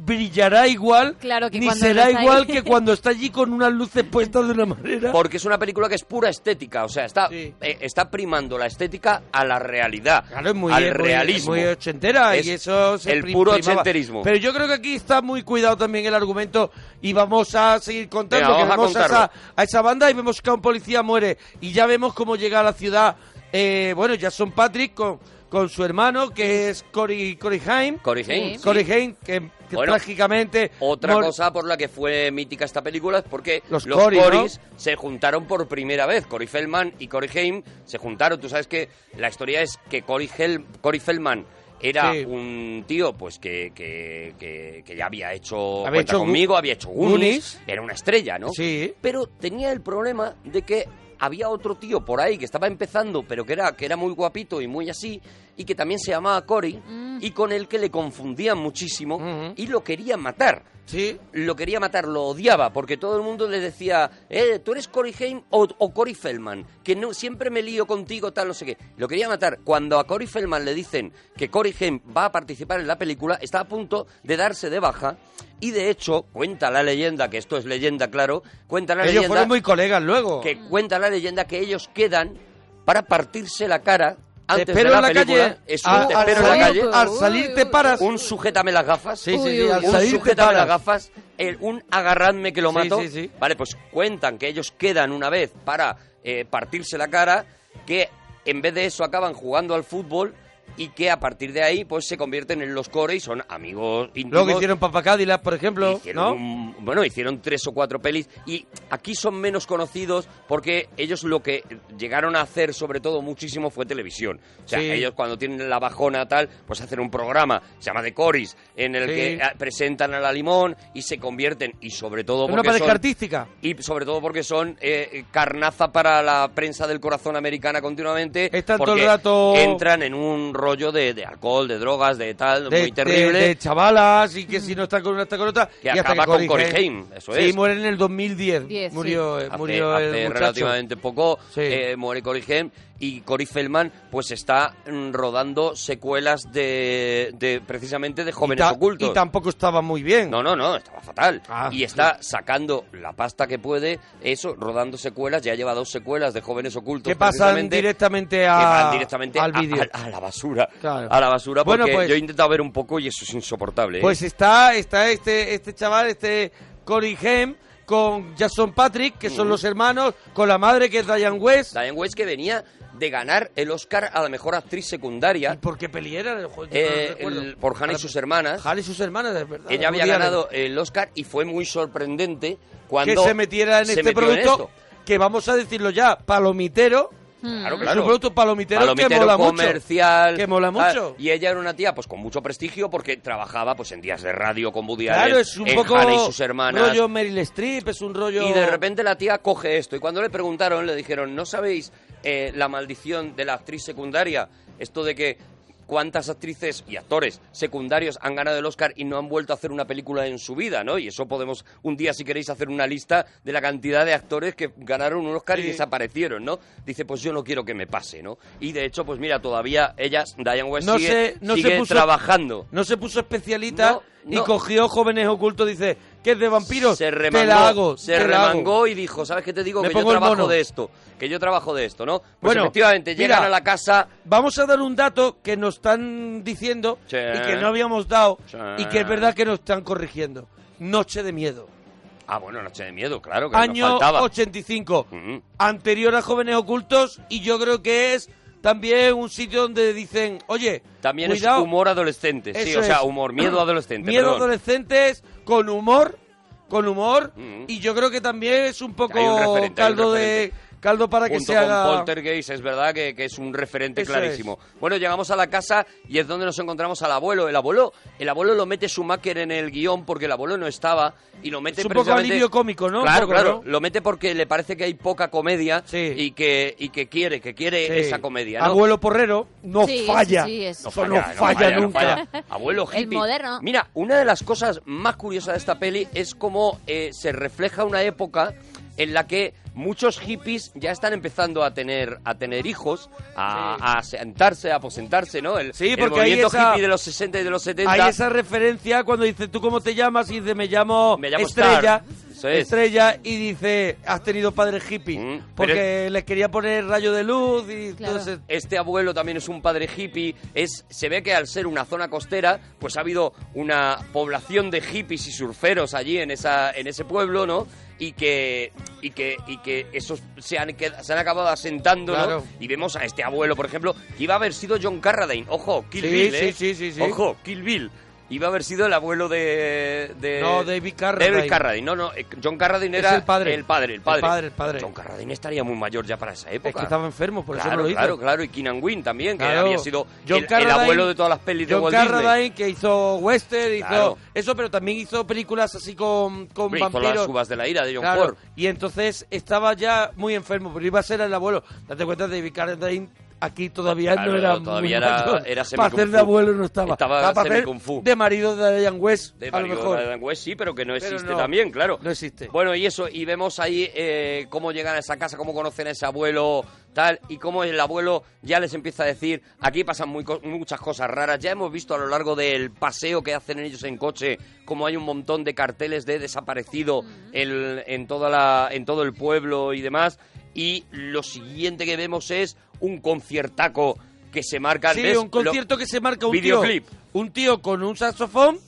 brillará igual, Claro que ni será no igual ahí. que *laughs* cuando está allí con unas luces puestas de una manera. Porque es una película que es pura estética, o sea, está, Sí. eh, está primando la estética a la realidad, Claro, es muy, al es muy- realismo. muy ochentera Es y eso se el puro primaba. ochenterismo. Pero yo creo que aquí está muy cuidado también el argumento y vamos a seguir contando Venga, que vamos a a, esa, a esa banda y vemos que un policía muere y ya vemos cómo llega a la ciudad eh, bueno, Jason Patrick con, con su hermano, que es Cory, Cory Haim. Cory Haim, sí. Cory Haim, que, que Bueno, trágicamente... Otra mor- cosa por la que fue mítica esta película es porque Los los, Corys, ¿no? Corys se juntaron por primera vez. Cory Feldman y Cory Haim se juntaron. Tú sabes que la historia es que Cory, Hel- Cory Feldman era Sí. un tío pues que, que, que- que ya había hecho Había Cuenta hecho conmigo, había hecho Goonies, Goonies. era una estrella, ¿no? Sí. Pero tenía el problema de que había otro tío por ahí que estaba empezando, pero que era, que era muy guapito y muy así, y que también se llamaba Cory, y con el que le confundían muchísimo y lo querían matar. Sí. Lo quería matar, lo odiaba, porque todo el mundo le decía, eh, tú eres Cory Haim o, o Cory Feldman, que no, siempre me lío contigo, tal, no sé qué. Lo quería matar. Cuando a Cory Feldman le dicen que Cory Haim va a participar en la película, está a punto de darse de baja, y de hecho, cuenta la leyenda, que esto es leyenda, claro, cuenta la Ellos leyenda fueron muy colegas luego. que cuenta la leyenda que ellos quedan para partirse la cara antes espero de la en la película. calle. Es un Al- te al espero en la salir- calle. al salir te paras. Un sujétame las gafas. Sí, sí, sí, al un salir te sujétame las gafas. el- un agarradme que lo Sí, mato. sí, sí. Vale, pues cuentan que ellos quedan una vez para eh, partirse la cara, que en vez de eso acaban jugando al fútbol y que a partir de ahí pues se convierten en los core y son amigos íntimos. Luego que hicieron Papa Cadillac, por ejemplo, Hicieron ¿no? un- bueno, hicieron tres o cuatro pelis y aquí son menos conocidos porque ellos lo que llegaron a hacer sobre todo muchísimo fue televisión. O sea, Sí. ellos cuando tienen la bajona tal, pues hacen un programa, se llama The Coris, en el Sí. que ah, presentan a la limón y se convierten y sobre todo Una porque pareja son, artística. y sobre todo porque son eh, carnaza para la prensa del corazón americana continuamente. Están todo el rato- Entran en un rollo de, de alcohol, de drogas, de tal, de, muy terrible. de- de chavalas y que si no está con una está con otra Que y hasta acaba que con Haim, eso sí, es. muere en el 2010 Diez, sí. murió eh, hace, murió hace el muchacho relativamente poco Sí. eh, muere Cory Haim y Cory Feldman pues está mm, rodando secuelas de, de precisamente de y, jóvenes ta- ocultos y tampoco estaba muy bien no, no, no, estaba fatal. Ah, y está sacando la pasta que puede, eso, rodando secuelas, ya lleva dos secuelas de jóvenes ocultos. que pasan directamente que a van directamente al vídeo a, a la basura. Claro. A la basura, Bueno, porque pues- yo he intentado ver un poco y eso es insoportable. ¿eh? pues está está este este chaval este Cory Haim con Jason Patrick que son Mm. los hermanos con la madre que es Diane West Diane West que venía de ganar el Oscar a la mejor actriz secundaria ¿Y por qué peli era? No eh, el- por Hannah y sus hermanas. Hannah y sus hermanas de verdad Ella había ganado el Oscar y fue muy sorprendente cuando que se metiera en se este en producto esto. que vamos a decirlo ya palomitero Claro, Es claro. un producto palomitero, Palomitero que mola comercial. mucho. Que mola mucho. Y ella era una tía pues con mucho prestigio porque trabajaba pues en días de radio con Woody Claro, Allen, es un en poco Hannah y sus hermanas. rollo Meryl Streep, es un rollo... Y de repente la tía coge esto. Y cuando le preguntaron, le dijeron, ¿no sabéis eh, la maldición de la actriz secundaria? Esto de que cuántas actrices y actores secundarios han ganado el Oscar y no han vuelto a hacer una película en su vida, ¿no? Y eso podemos un día, si queréis, hacer una lista de la cantidad de actores que ganaron un Oscar y desaparecieron, ¿no? Dice, pues yo no quiero que me pase, ¿no? Y de hecho, pues mira, todavía ellas, Diane West, no sigue, se, no sigue se puso, trabajando. No se puso especialita No, y cogió jóvenes ocultos, dice, que es de vampiros, se te remangó, la hago, se te la hago. remangó y dijo, ¿sabes qué te digo? Me que yo trabajo de esto, que yo trabajo de esto, ¿no? Pues Bueno, efectivamente, mira, llegan a la casa... Vamos a dar un dato que nos están diciendo Sí. y que no habíamos dado Sí. y que es verdad que nos están corrigiendo. Noche de miedo. Ah, bueno, Noche de Miedo, claro, que Año nos faltaba. 85. Ujú. Anterior a Jóvenes Ocultos y yo creo que es también un sitio donde dicen, oye, También cuidado, es humor adolescente, sí, Eso o sea, es. humor, miedo *clears throat* adolescente, Miedo perdón. adolescentes con humor, con humor Mm. y yo creo que también es un poco un caldo de. Caldo para que Junto se con haga Poltergeist, es verdad que, que es un referente Eso clarísimo. Bueno, llegamos a la casa y es donde nos encontramos al abuelo. El abuelo, el abuelo lo mete Schumacher en el guion porque el abuelo no estaba y lo mete Es un poco alivio cómico, ¿no? Claro, poco, claro. ¿no? Lo mete porque le parece que hay poca comedia Sí. y que y que quiere, que quiere Sí. esa comedia, ¿no? Abuelo Porrero no Sí, falla. sí, sí, es- Eso no falla, no nunca. falla. Abuelo El hippie. moderno. Mira, una de las cosas más curiosas de esta peli es cómo eh, se refleja una época en la que muchos hippies ya están empezando a tener a tener hijos, a, a sentarse, a aposentarse, ¿no? El, Sí, el porque hay movimiento esa- hippie de los 60 y de los 70. Hay esa referencia cuando dice, ¿tú cómo te llamas? Y dice, me llamo, Me llamo Estrella. Star. Eso es. Estrella y dice, has tenido padres hippies. Mm, porque les quería poner rayo de luz y Claro. todo ese- Este abuelo también es un padre hippie. Es, se ve que al ser una zona costera, pues ha habido una población de hippies y surferos allí en, esa, en ese pueblo, ¿no? y que y que y que esos se han qued- se han acabado asentando ¿no? Y vemos a este abuelo por ejemplo que iba a haber sido John Carradine ojo Kill Sí, Bill sí, ¿eh? sí, sí, sí. ojo Kill Bill iba a haber sido el abuelo de, de No, David Carradine. David Carradine no no eh, John Carradine Es era el padre. el padre el El padre el padre. John Carradine estaría muy mayor ya para esa época Es que estaba enfermo, por eso no lo hizo. claro claro y Keenan Wynn también que Claro. había sido John el, abuelo de todas las pelis de Walt Disney Carradine, que hizo western, hizo eso, pero también hizo películas así con, con hizo vampiros. las uvas de la ira de John Ford Y entonces estaba ya muy enfermo, pero iba a ser el abuelo. Date cuenta, David Carradine aquí todavía Claro, no era todavía muy era- era Para hacer de abuelo no estaba. Estaba fu. de marido de Diane West, de a lo marido mejor. de Adam West, sí, pero que no existe no, también, claro. No existe. Bueno, y eso, y vemos ahí eh, cómo llegan a esa casa, cómo conocen a ese abuelo, tal, y cómo el abuelo ya les empieza a decir, aquí pasan muy muchas cosas raras, ya hemos visto a lo largo del paseo que hacen ellos en coche, cómo hay un montón de carteles de desaparecido el- en, toda la, en todo el pueblo y demás, y lo siguiente que vemos es un conciertaco que se marca... Sí, ¿ves? un concierto Lo- que se marca un Videoclip. tío. Un tío con un saxofón,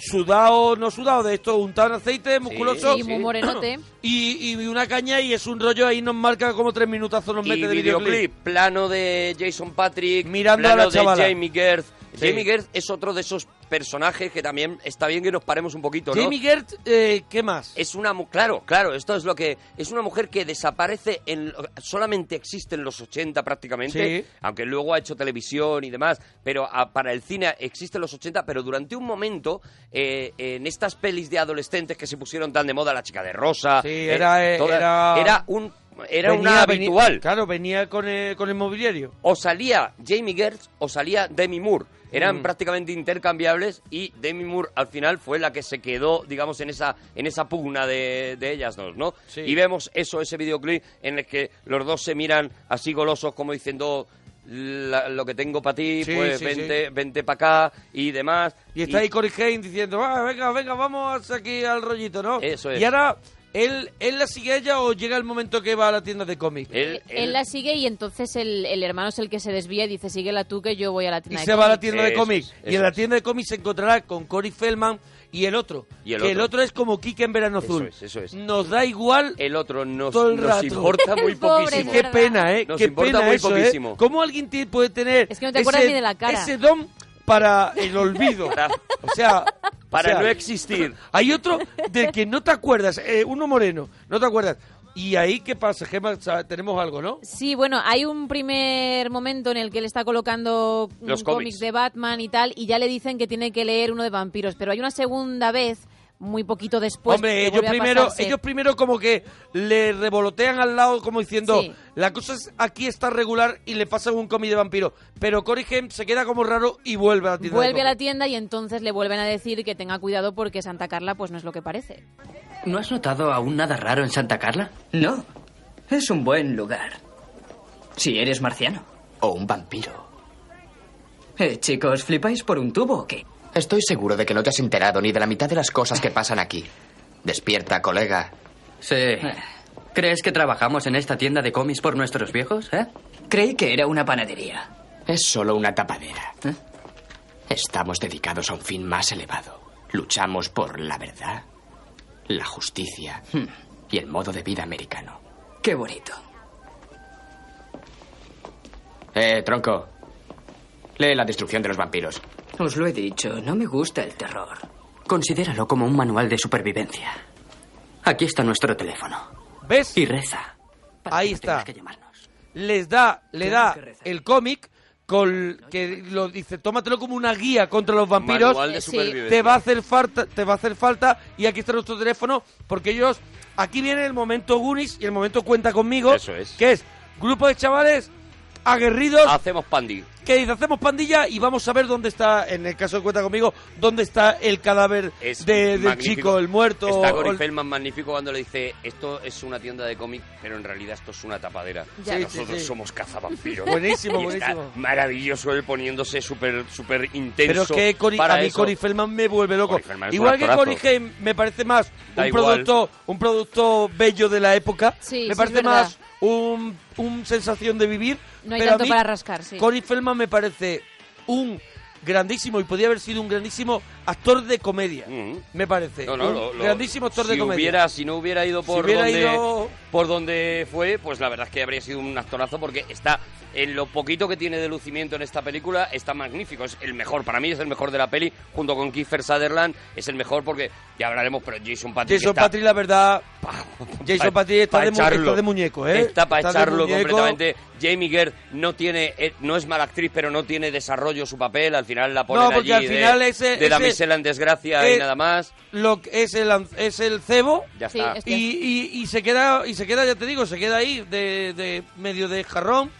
sudado, no sudado, de esto, untado en aceite, musculoso. Sí, muy morenote. *clears throat* Y, y una caña y es un rollo ahí nos marca como tres minutazos nos y mete de videoclip, videoclip. plano de Jason Patrick, Mirando a plano la chavala. de Jamie Gertz. Sí. Jamie Gertz es otro de esos personajes que también está bien que nos paremos un poquito, ¿no? Jamie Gertz, eh, ¿qué más? es una claro, claro, esto es lo que es una mujer que desaparece en solamente existe en los 80 prácticamente, Sí. aunque luego ha hecho televisión y demás, pero ah, para el cine existe en los 80, pero durante un momento eh, en estas pelis de adolescentes que se pusieron tan de moda, la chica de rosa, Sí, eh, toda- era- era un era Venía- una venía- habitual. claro, venía con el, con el mobiliario. o salía Jamie Gertz o salía Demi Moore. Eran Mm. prácticamente intercambiables y Demi Moore al final fue la que se quedó, digamos, en esa, en esa pugna de, de ellas dos, ¿no? Sí. Y vemos eso, ese videoclip en el que los dos se miran así golosos como diciendo "La- lo que tengo para ti, Sí, pues sí, vente, vente para acá y demás. Y está ahí Corey Haim diciendo, "Ah, venga, venga, vamos aquí al rollito, ¿no? Eso es. Y ahora, ¿él, ¿él la sigue a ella o llega el momento que va a la tienda de cómics? Él, Él la sigue y entonces el, el hermano es el que se desvía y dice, síguela tú que yo voy a la Y tienda de se va a la cómics". tienda de Eso cómics. es, y eso en la tienda de cómics se encontrará con Cory Feldman y el otro. Y el que el otro. otro es como Kike en Verano Eso Azul. es, eso es. Nos da igual el otro nos, todo el nos rato. importa muy *laughs* pobre, poquísimo. Qué pena, ¿eh? Nos Qué importa pena muy eso, poquísimo. ¿eh? ¿Cómo alguien tiene- puede tener Es que no te acuerdas ese, ni de la cara. ese don para el olvido? o sea... Para o sea, no existir. Hay otro del que no te acuerdas, eh, uno moreno, no te acuerdas. Y ahí, ¿qué pasa, Gemma? Tenemos algo, ¿no? Sí, bueno, hay un primer momento en el que él está colocando un Los cómic cómics. de Batman y tal, y ya le dicen que tiene que leer uno de vampiros, pero hay una segunda vez, muy poquito después. Hombre, ellos primero, ellos primero como que le revolotean al lado como diciendo, Sí. la cosa es aquí está regular y le pasan un cómic de vampiro. Pero Cory se queda como raro y vuelve a la tienda. Vuelve a la tienda y entonces le vuelven a decir que tenga cuidado porque Santa Carla pues no es lo que parece. ¿No has notado aún nada raro en Santa Carla? No. Es un buen lugar. Si eres marciano. O un vampiro. Eh, chicos, ¿flipáis por un tubo o qué? Estoy seguro de que no te has enterado ni de la mitad de las cosas que pasan aquí. Despierta, colega. Sí. ¿Crees que trabajamos en esta tienda de cómics por nuestros viejos, eh? Creí que era una panadería. Es solo una tapadera. Estamos dedicados a un fin más elevado. Luchamos por la verdad, la justicia y el modo de vida americano. Qué bonito. Eh, tronco. Lee la destrucción de los vampiros. Os lo he dicho, no me gusta el terror. Considéralo como un manual de supervivencia. Aquí está nuestro teléfono. ¿Ves? Y reza. Ahí está. Les da, le da el cómic con que lo dice, tómatelo como una guía contra los vampiros. Manual de Sí. supervivencia. Te va a hacer falta, te va a hacer falta y aquí está nuestro teléfono porque ellos aquí viene el momento Goonies y el momento cuenta conmigo, Eso es. que es grupo de chavales aguerridos Hacemos pandi. que dice, hacemos pandilla y vamos a ver dónde está, en el caso de Cuenta Conmigo, dónde está el cadáver Es de- del chico, el muerto. Está Cory el- Feldman magnífico cuando le dice esto es una tienda de cómic, pero en realidad esto es una tapadera. Ya. Sí, Nosotros sí, sí. somos cazavampiros. *laughs* Buenísimo, Y está buenísimo. maravilloso él poniéndose súper súper intenso. Pero es que Cory- para a mí. Cory Feldman me vuelve loco. Igual que. Cory Haim me parece más Da un igual. producto, un producto bello de la época. Sí, me sí, parece más un, un sensación de vivir. No hay pero a tanto mí, para rascar, sí. Cory Feldman me parece un grandísimo y podía haber sido un grandísimo actor de comedia, me parece. No, no, un lo- lo- grandísimo actor de si comedia. Hubiera, si no hubiera ido por, hubiera donde, ido- por donde fue, pues la verdad es que habría sido un actorazo porque está en lo poquito que tiene de lucimiento en esta película, está magnífico. Es el mejor, para mí es el mejor de la peli, junto con Kiefer Sutherland, es el mejor porque ya hablaremos, pero Jason Patrick Jason está Patrick, la verdad, Jason pa- Patrick está, pa de, mu- echarlo. está de muñeco, ¿eh? Está para echarlo completamente. Jamie Gerd no tiene, eh, no es mala actriz, pero no tiene desarrollo su papel. Al final la ponen No, porque allí al final de, ese- de damisela en desgracia y eh, nada más. Lo que es el es el cebo Ya Sí, está. es que- y, y- y se queda y se queda ya te digo se queda ahí de, de medio de jarrón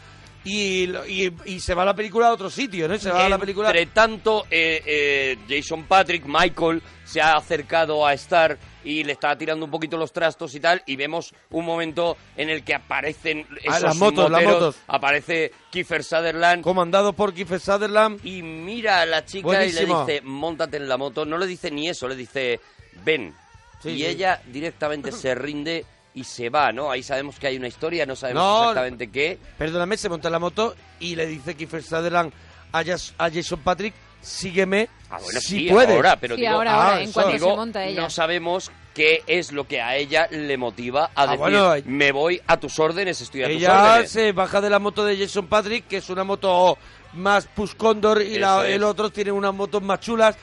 y, y, y se va la película a otro sitio no se va a la película Entre tanto, eh, eh, Jason Patrick, Michael, se ha acercado a Star y le está tirando un poquito los trastos y tal, y vemos un momento en el que aparecen Ah, esos las motos, las moteros, motos. aparece Kiefer Sutherland. comandado por Kiefer Sutherland Y mira a la chica Buenísimo. y le dice, montate en la moto. No le dice ni eso, le dice, ven. Sí, y sí. ella directamente se rinde y se va, ¿no? Ahí sabemos que hay una historia, no sabemos No, exactamente qué. perdóname se monta en la moto y le dice Kiefer Sutherland a, Jas- a Jason Patrick sígueme Ah, bueno, si sí, puedes ahora, pero Sí, digo, ahora, ahora, ah, en eso. cuanto Digo, se monta ella. no sabemos qué es lo que a ella le motiva a Ah, decir, bueno, me voy a tus órdenes, estoy a tus Ella órdenes. se baja de la moto de Jason Patrick, que es una moto más Push Condor, y la- el otro tiene unas motos más chulas.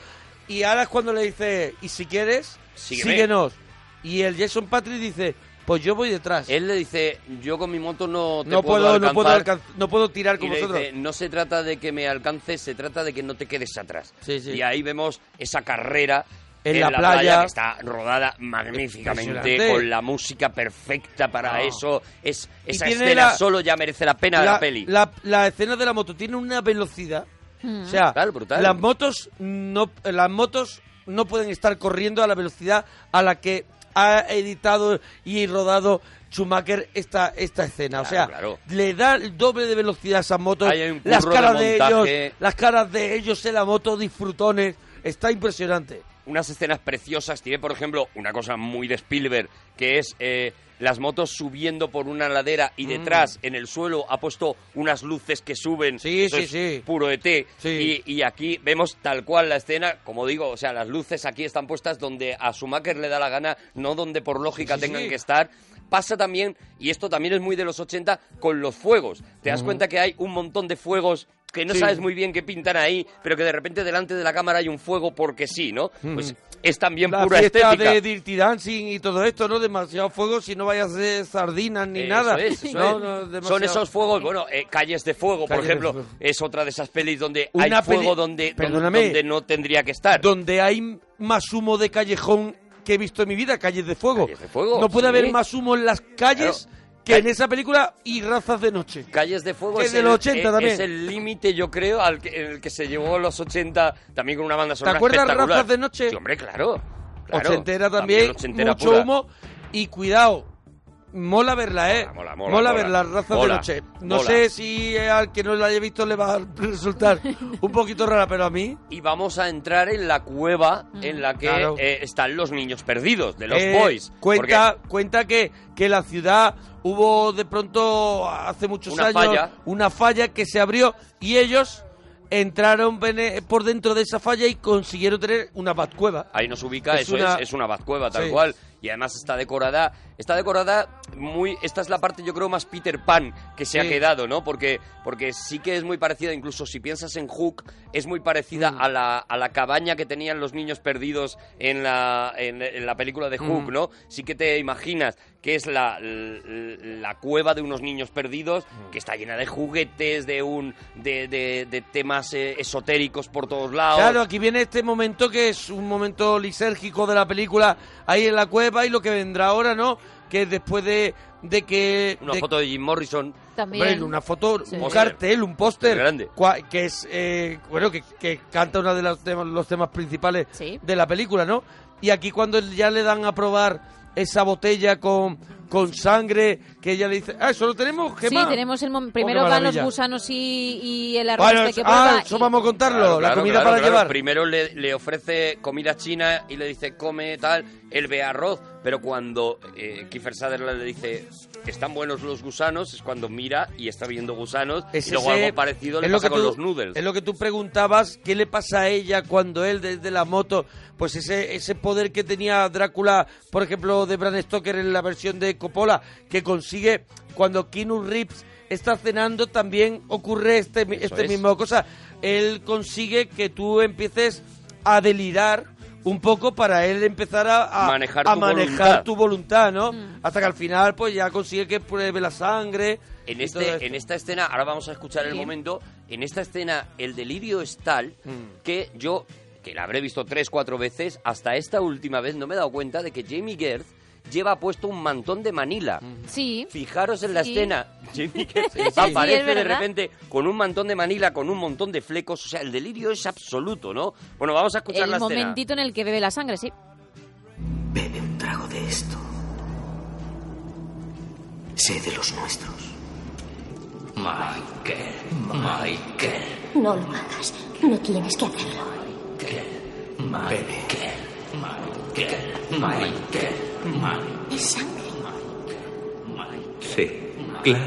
Y ahora es cuando le dice, y si quieres, Sígueme. síguenos. Y el Jason Patrick dice, pues yo voy detrás. Él le dice, yo con mi moto no te no puedo, puedo, no puedo, alcanzar". alcan- no puedo tirar Y con le vosotros. dice, no se trata de que me alcances, se trata de que no te quedes atrás. Sí, sí. Y ahí vemos esa carrera En la playa. que está rodada magníficamente, con la música perfecta para No. eso. Es, Y esa escena la- solo ya merece la pena de la peli. La, la escena de la moto tiene una velocidad. Mm. O sea, Brutal, brutal. las motos no las motos no pueden estar corriendo a la velocidad a la que ha editado y rodado Schumacher esta esta escena. o sea, Claro, le da el doble de velocidad a esas motos. Ahí hay un las caras de de, ellos, las caras de ellos en la moto disfrutones. Está impresionante. unas escenas preciosas. Tiene, por ejemplo, una cosa muy de Spielberg, que es eh, las motos subiendo por una ladera y detrás, en el suelo, ha puesto unas luces que suben. Mm. Sí, Eso sí, es sí. Puro ET. Sí. Y, y aquí vemos tal cual la escena, como digo, o sea, las luces aquí están puestas donde a Schumacher le da la gana, no donde por lógica Sí, tengan sí. que estar. Pasa también, y esto también es muy de los 80, con los fuegos. Te das cuenta que hay un montón de fuegos que no Sí. sabes muy bien qué pintan ahí, pero que de repente delante de la cámara hay un fuego porque sí, ¿no? Pues es también la pura fiesta estética. de Dirty Dancing y todo esto, ¿no? Demasiado fuego si no vayas hacer sardinas ni Eso nada. es, eso No, es. no, Son esos fuegos, bueno, eh, Calles de Fuego, por Calles de ejemplo, Fuego. es otra de esas pelis donde Una hay fuego peli- donde, Perdóname. donde no tendría que estar. Donde hay más humo de callejón que he visto en mi vida, calles de fuego. Calles de fuego, no puede sí. haber más humo en las calles Claro. Que en esa película y razas de noche. Calles de Fuego Que es, el, 80 eh, también. es el límite, yo creo, al que, en el que se llevó los 80 también con una banda ¿Te sonora acuerdas espectacular. razas de noche? Sí, hombre, claro. claro. ochentera también, ochentera mucho pura. humo y cuidado. Mola verla, ¿eh? Mola, mola, mola, ver mola, de noche. No mola. sé si al que no la haya visto le va a resultar un poquito rara, pero a mí... Y vamos a entrar en la cueva en la que Claro. eh, están los niños perdidos, de los Eh, boys. Cuenta, cuenta que, que la ciudad hubo de pronto hace muchos Una años falla. una falla que se abrió y ellos entraron por dentro de esa falla y consiguieron tener una batcueva. Ahí nos ubica, Es eso una- es, es una bazcueva tal Sí. cual. Y además está decorada, está decorada muy, esta es la parte yo creo más Peter Pan que se ha quedado, ¿no? Porque, porque sí que es muy parecida, incluso si piensas en Hook, es muy parecida Mm. a, la, a la cabaña que tenían los niños perdidos en la, en, en la película de Hook, Mm. ¿no? Sí que te imaginas que es la, la cueva de unos niños perdidos, Mm. que está llena de juguetes, de un de, de- de temas eh, esotéricos por todos lados. Claro, aquí viene este momento que es un momento lisérgico de la película, ahí en la cueva y lo que vendrá ahora, ¿no? Que después de, de que... Una de- foto de Jim Morrison. También. Hombre, una foto, Sí. un cartel, un póster, Grande. cua- que es, eh, bueno, que, que canta uno de los temas, los temas principales Sí. de la película, ¿no? Y aquí cuando ya le dan a probar esa botella con, con sangre, que ella le dice, ah, eso lo tenemos, Sí, Gemma. tenemos el Oh, qué primero van los gusanos y, y el arroz Bueno, este que ah, prueba eso y- vamos a contarlo, Claro, la claro, comida claro, para claro. llevar. Primero le, le ofrece comida china y le dice come tal. Él ve arroz, pero cuando eh, Kiefer Sutherland le dice están buenos los gusanos, es cuando mira y está viendo gusanos, Es y luego ese- algo parecido le es lo pasa que con tú- los noodles. Es lo que tú preguntabas, ¿qué le pasa a ella cuando él desde la moto, pues ese, ese poder que tenía Drácula, por ejemplo, de Bram Stoker en la versión de Coppola, que consigue cuando Keanu Reeves está cenando, también ocurre este, este es. mismo cosa. Él consigue que tú empieces a delirar un poco para él empezar a, a- Manejar a tu manejar voluntad. tu voluntad, ¿no? Hasta que al final pues ya consigue que pruebe la sangre. En, este, en esta escena, ahora vamos a escuchar el momento, en esta escena el delirio es tal Mm. que yo, que la habré visto tres, cuatro veces, hasta esta última vez no me he dado cuenta de que Jamie Gertz lleva puesto un mantón de Manila. Sí. Fijaros en la escena, Jamie Gertz *laughs* Sí, sí, aparece de repente con un mantón de Manila, con un montón de flecos, o sea, el delirio es absoluto, ¿no? Bueno, vamos a escuchar El la escena. momentito en el que bebe la sangre, sí. Bebe un trago de esto. Sé de los nuestros. Michael, Michael, No lo hagas. No tienes que hacerlo. Michael, Michael, Michael, Michael. Es sangre. Sí, claro.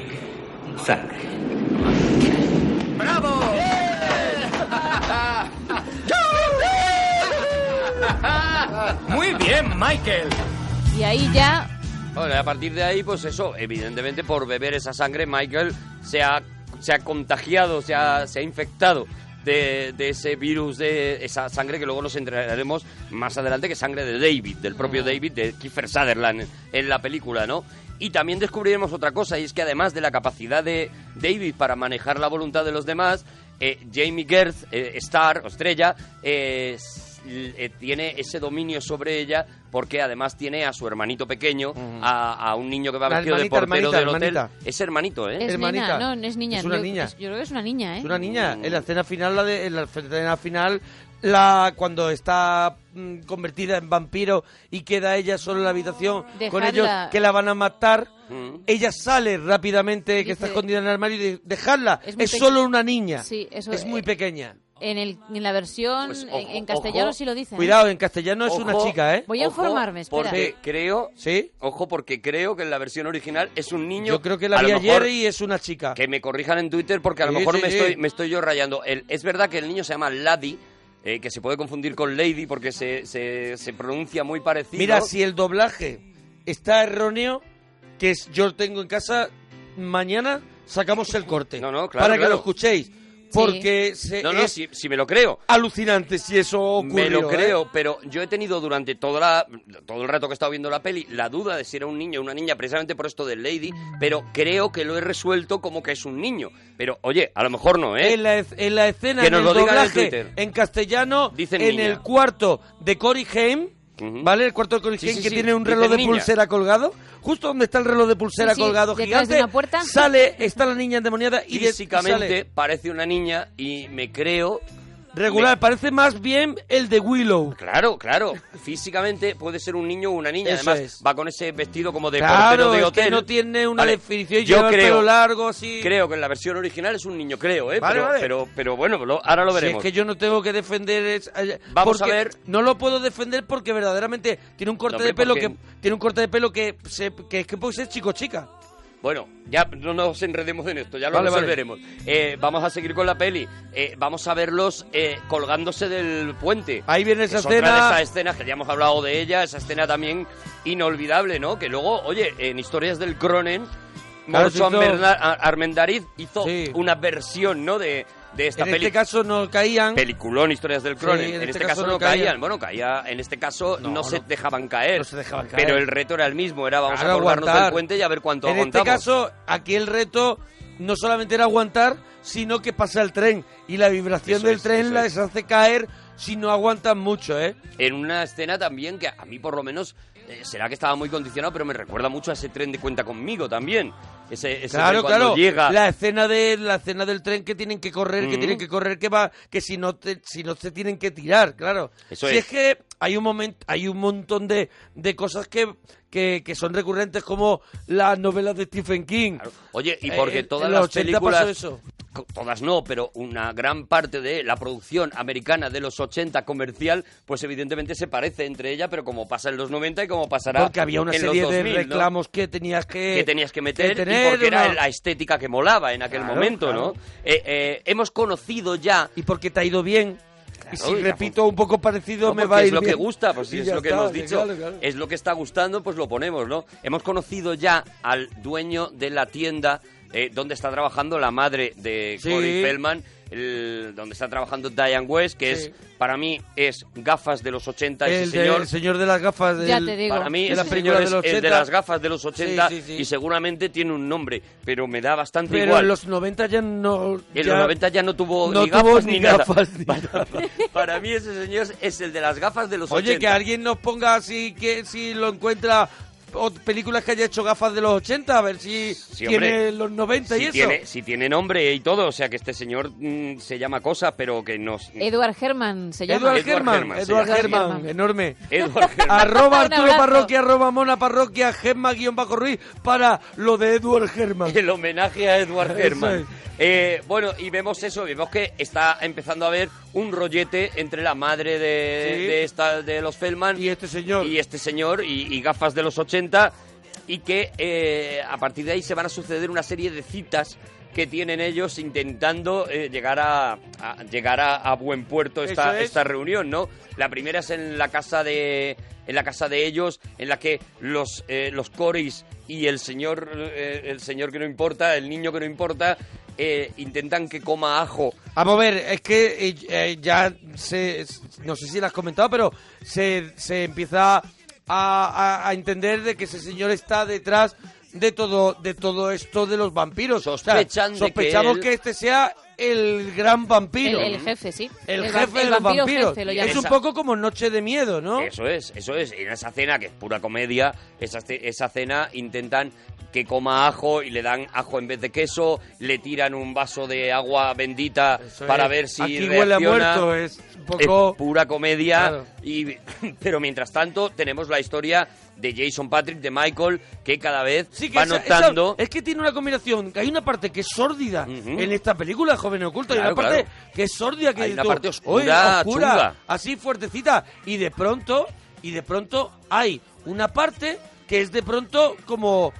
Sangre. ¡Bravo! *laughs* Muy bien, Michael. Y ahí ya Bueno, a partir de ahí, pues eso, evidentemente por beber esa sangre, Michael se ha, se ha contagiado, se ha, se ha infectado de, de ese virus, de esa sangre que luego nos enteraremos más adelante, que es sangre de David, del propio David, de Kiefer Sutherland en, en la película, ¿no? Y también descubriremos otra cosa, y es que además de la capacidad de David para manejar la voluntad de los demás, eh, Jamie Gertz, eh, Star o Estrella, eh, s- eh, tiene ese dominio sobre ella porque además tiene a su hermanito pequeño, a, a un niño que va La vestido de portero hermanita, del hotel. hermanita. Es hermanito, ¿eh? es Hermanita. nena, no, es niña. Es una yo- niña. Yo creo que es una niña, ¿eh? Es una niña. En la escena final, la de, en la escena final, la cuando está mm, convertida en vampiro y queda ella sola en la habitación con ellos que la van a matar, Mm. ella sale rápidamente, que está escondida en el armario y dice, dejadla, Es es, solo una niña. Sí, eso es muy eh, pequeña. En, el, en la versión Pues, en- ojo, en, castellano ojo. sí lo dicen. ¿eh? Cuidado, en castellano es una chica, ¿eh? Voy a informarme, espera. Porque creo, ¿Sí? ojo, porque creo que en la versión original es un niño. Yo creo que la vi ayer y es una chica. Que me corrijan en Twitter porque a lo Sí, mejor sí, me, sí. estoy, me estoy yo rayando. El- es verdad que el niño se llama Laddie, eh, que se puede confundir con Lady porque se, se, se pronuncia muy parecido. Mira, si el doblaje está erróneo, que es yo tengo en casa, mañana sacamos el corte. No, no, claro, Para que lo escuchéis. Porque se- No, no, es si, si me lo creo. alucinante si eso ocurrió. Me lo ¿eh? creo, pero yo he tenido durante toda la, todo el rato que he estado viendo la peli la duda de si era un niño o una niña, precisamente por esto del Lady, pero creo que lo he resuelto como que es un niño. Pero, oye, a lo mejor no, ¿eh? En la, en la escena, Que en nos el lo digan en doblaje, Twitter. en castellano, Dicen en niña. el cuarto de Cory Haim. ¿Vale? El cuarto de Sí, sí, que sí, tiene un reloj de niña. pulsera colgado, justo donde está el reloj de pulsera Sí, sí, colgado detrás gigante, de una puerta. sale, está la niña endemoniada y Físicamente sale parece una niña y me creo... regular, parece más bien el de Willow. Claro, claro. Físicamente puede ser un niño o una niña. Eso Además, es. va con ese vestido como de Claro, portero de es hotel. que no tiene una Vale, definición, yo lleva el creo, pelo largo, así. Creo que en la versión original es un niño, creo, ¿eh? Vale, pero, vale. pero, pero bueno, lo- ahora lo Si veremos. es que yo no tengo que defender. es- eh, Vamos a ver. No lo puedo defender porque verdaderamente tiene un corte No, hombre, de pelo porque- que tiene un corte de pelo que se, que es que puede ser chico chica. Bueno, ya no nos enredemos en esto, ya lo Vale, vale. resolveremos. Eh, vamos a seguir con la peli. Eh, vamos a verlos eh, colgándose del puente. Ahí viene esa Es otra escena. de esas escenas que ya hemos hablado de ella, esa escena también inolvidable, ¿no? Que luego, oye, en Historias del Cronen, Claro, Morso hizo- Armenda- Ar- Armendariz hizo Sí. una versión, ¿no? De, de esta en peli. este caso no caían. Peliculón, historias del Sí, Cronen. en en, este este, caso caso, no caían. caían. Bueno, caía, en este caso no, No, se no. dejaban caer. No se dejaban caer. Pero el reto era el mismo, era vamos Claro, a colgarnos aguantar. del puente y a ver cuánto en aguantamos. este caso, aquí el reto no solamente era aguantar, sino que pasa el tren. Y la vibración Eso del es, tren eso las es. hace caer si no aguantan mucho, ¿eh? en una escena también que a mí por lo menos eh, será que estaba muy condicionado, pero me recuerda mucho a ese tren de cuenta conmigo también. Ese, ese Claro, claro. llega. La escena de la escena del tren que tienen que correr, que Ujú. tienen que correr, que va, que si no te, si no se tienen que tirar, claro. Eso si es. es. que hay un momento, hay un montón de, de cosas que, que, que son recurrentes como las novelas de Stephen King. Oye, y Eh, porque en todas las 80 películas eso. todas no, pero una gran parte de la producción americana de los 80 comercial, pues evidentemente se parece entre ella, pero como pasa en los 90 y como pasará Porque había una en serie los 2000, de ¿no? reclamos que tenías que... que tenías que meter tener porque era una- la estética que molaba en aquel Claro, momento, claro. ¿no? Eh, eh, hemos conocido ya... Y porque te ha ido bien. y si y repito un poco parecido No, me va a ir es lo que bien. gusta, pues Y es lo que está, hemos dicho. claro, claro. Es lo que está gustando, pues lo ponemos, ¿no? Hemos conocido ya al dueño de la tienda eh, donde está trabajando la madre de Sí. Corey Feldman, el- donde está trabajando Diane West, que Sí. es, para mí, es gafas de los 80 ese El, de- señor. el señor de las gafas del, Ya te digo. Para mí, de la ese señor de es los el de 80. las gafas de los 80 Sí, sí, sí. y seguramente tiene un nombre, pero me da bastante Pero igual. en los 90 ya no... En ya los 90 ya no tuvo no ni tuvo gafas ni ni, nada. gafas ni *laughs* para, para mí ese señor es el de las gafas de los Oye, 80. que alguien nos ponga así, que si lo encuentra o películas que haya hecho gafas de los 80, a ver si Sí, tiene hombre. los 90 y eso. tiene, si tiene nombre y todo, o sea que este señor mm, se llama cosa, pero que no... Edward Herman se llama. Edward Edward Herman, Herman, se Edward llama. Herman, Herman. enorme. *laughs* Edward Herman. Arroba Arturo. Parroquia, arroba Mona Parroquia, Gemma guion bajo Ruiz para lo de Edward Herman. El homenaje a Edward Herman. es. Eh, bueno, y vemos eso, vemos que está empezando a haber un rollete entre la madre de, Sí. de esta, de los Feldman Y este señor. y este señor y, y gafas de los 80 y que eh, a partir de ahí se van a suceder una serie de citas que tienen ellos intentando eh, llegar a, a- llegar a, a buen puerto esta, es. esta reunión, ¿no? La primera es en la casa de en la casa de ellos, en la que los eh, los Coreys y el señor eh, el señor que no importa, el niño que no importa, intentan que coma ajo. Vamos a ver, es que ya se, no sé si lo has comentado, pero se, se empieza a, a- a entender de que ese señor está detrás de todo de todo esto de los vampiros. O sea, Sospechan de que sospechamos él- que, este sea el gran vampiro. El, el jefe, sí. El jefe el de los vampiro vampiros. jefe, lo es un poco como Noche de Miedo, ¿no? Eso es, eso es. En esa cena, que es pura comedia, esa, esa cena intentan que coma ajo y le dan ajo en vez de queso, le tiran un vaso de agua bendita Eso para es. ver si Aquí huele a reacciona. muerto, es un poco... Es pura comedia. Claro. Y, *laughs* pero mientras tanto, tenemos la historia de Jason Patrick, de Michael, que cada vez Sí, que va esa- notando. esa- es que tiene una combinación. que Hay una parte que es sórdida en esta película, Joven Oculto. y Claro, una parte que es sórdida. Que Hay una tú, parte "Oye, oscura, oscura, chunga". así fuertecita. Y de pronto, y de pronto hay una parte que es de pronto como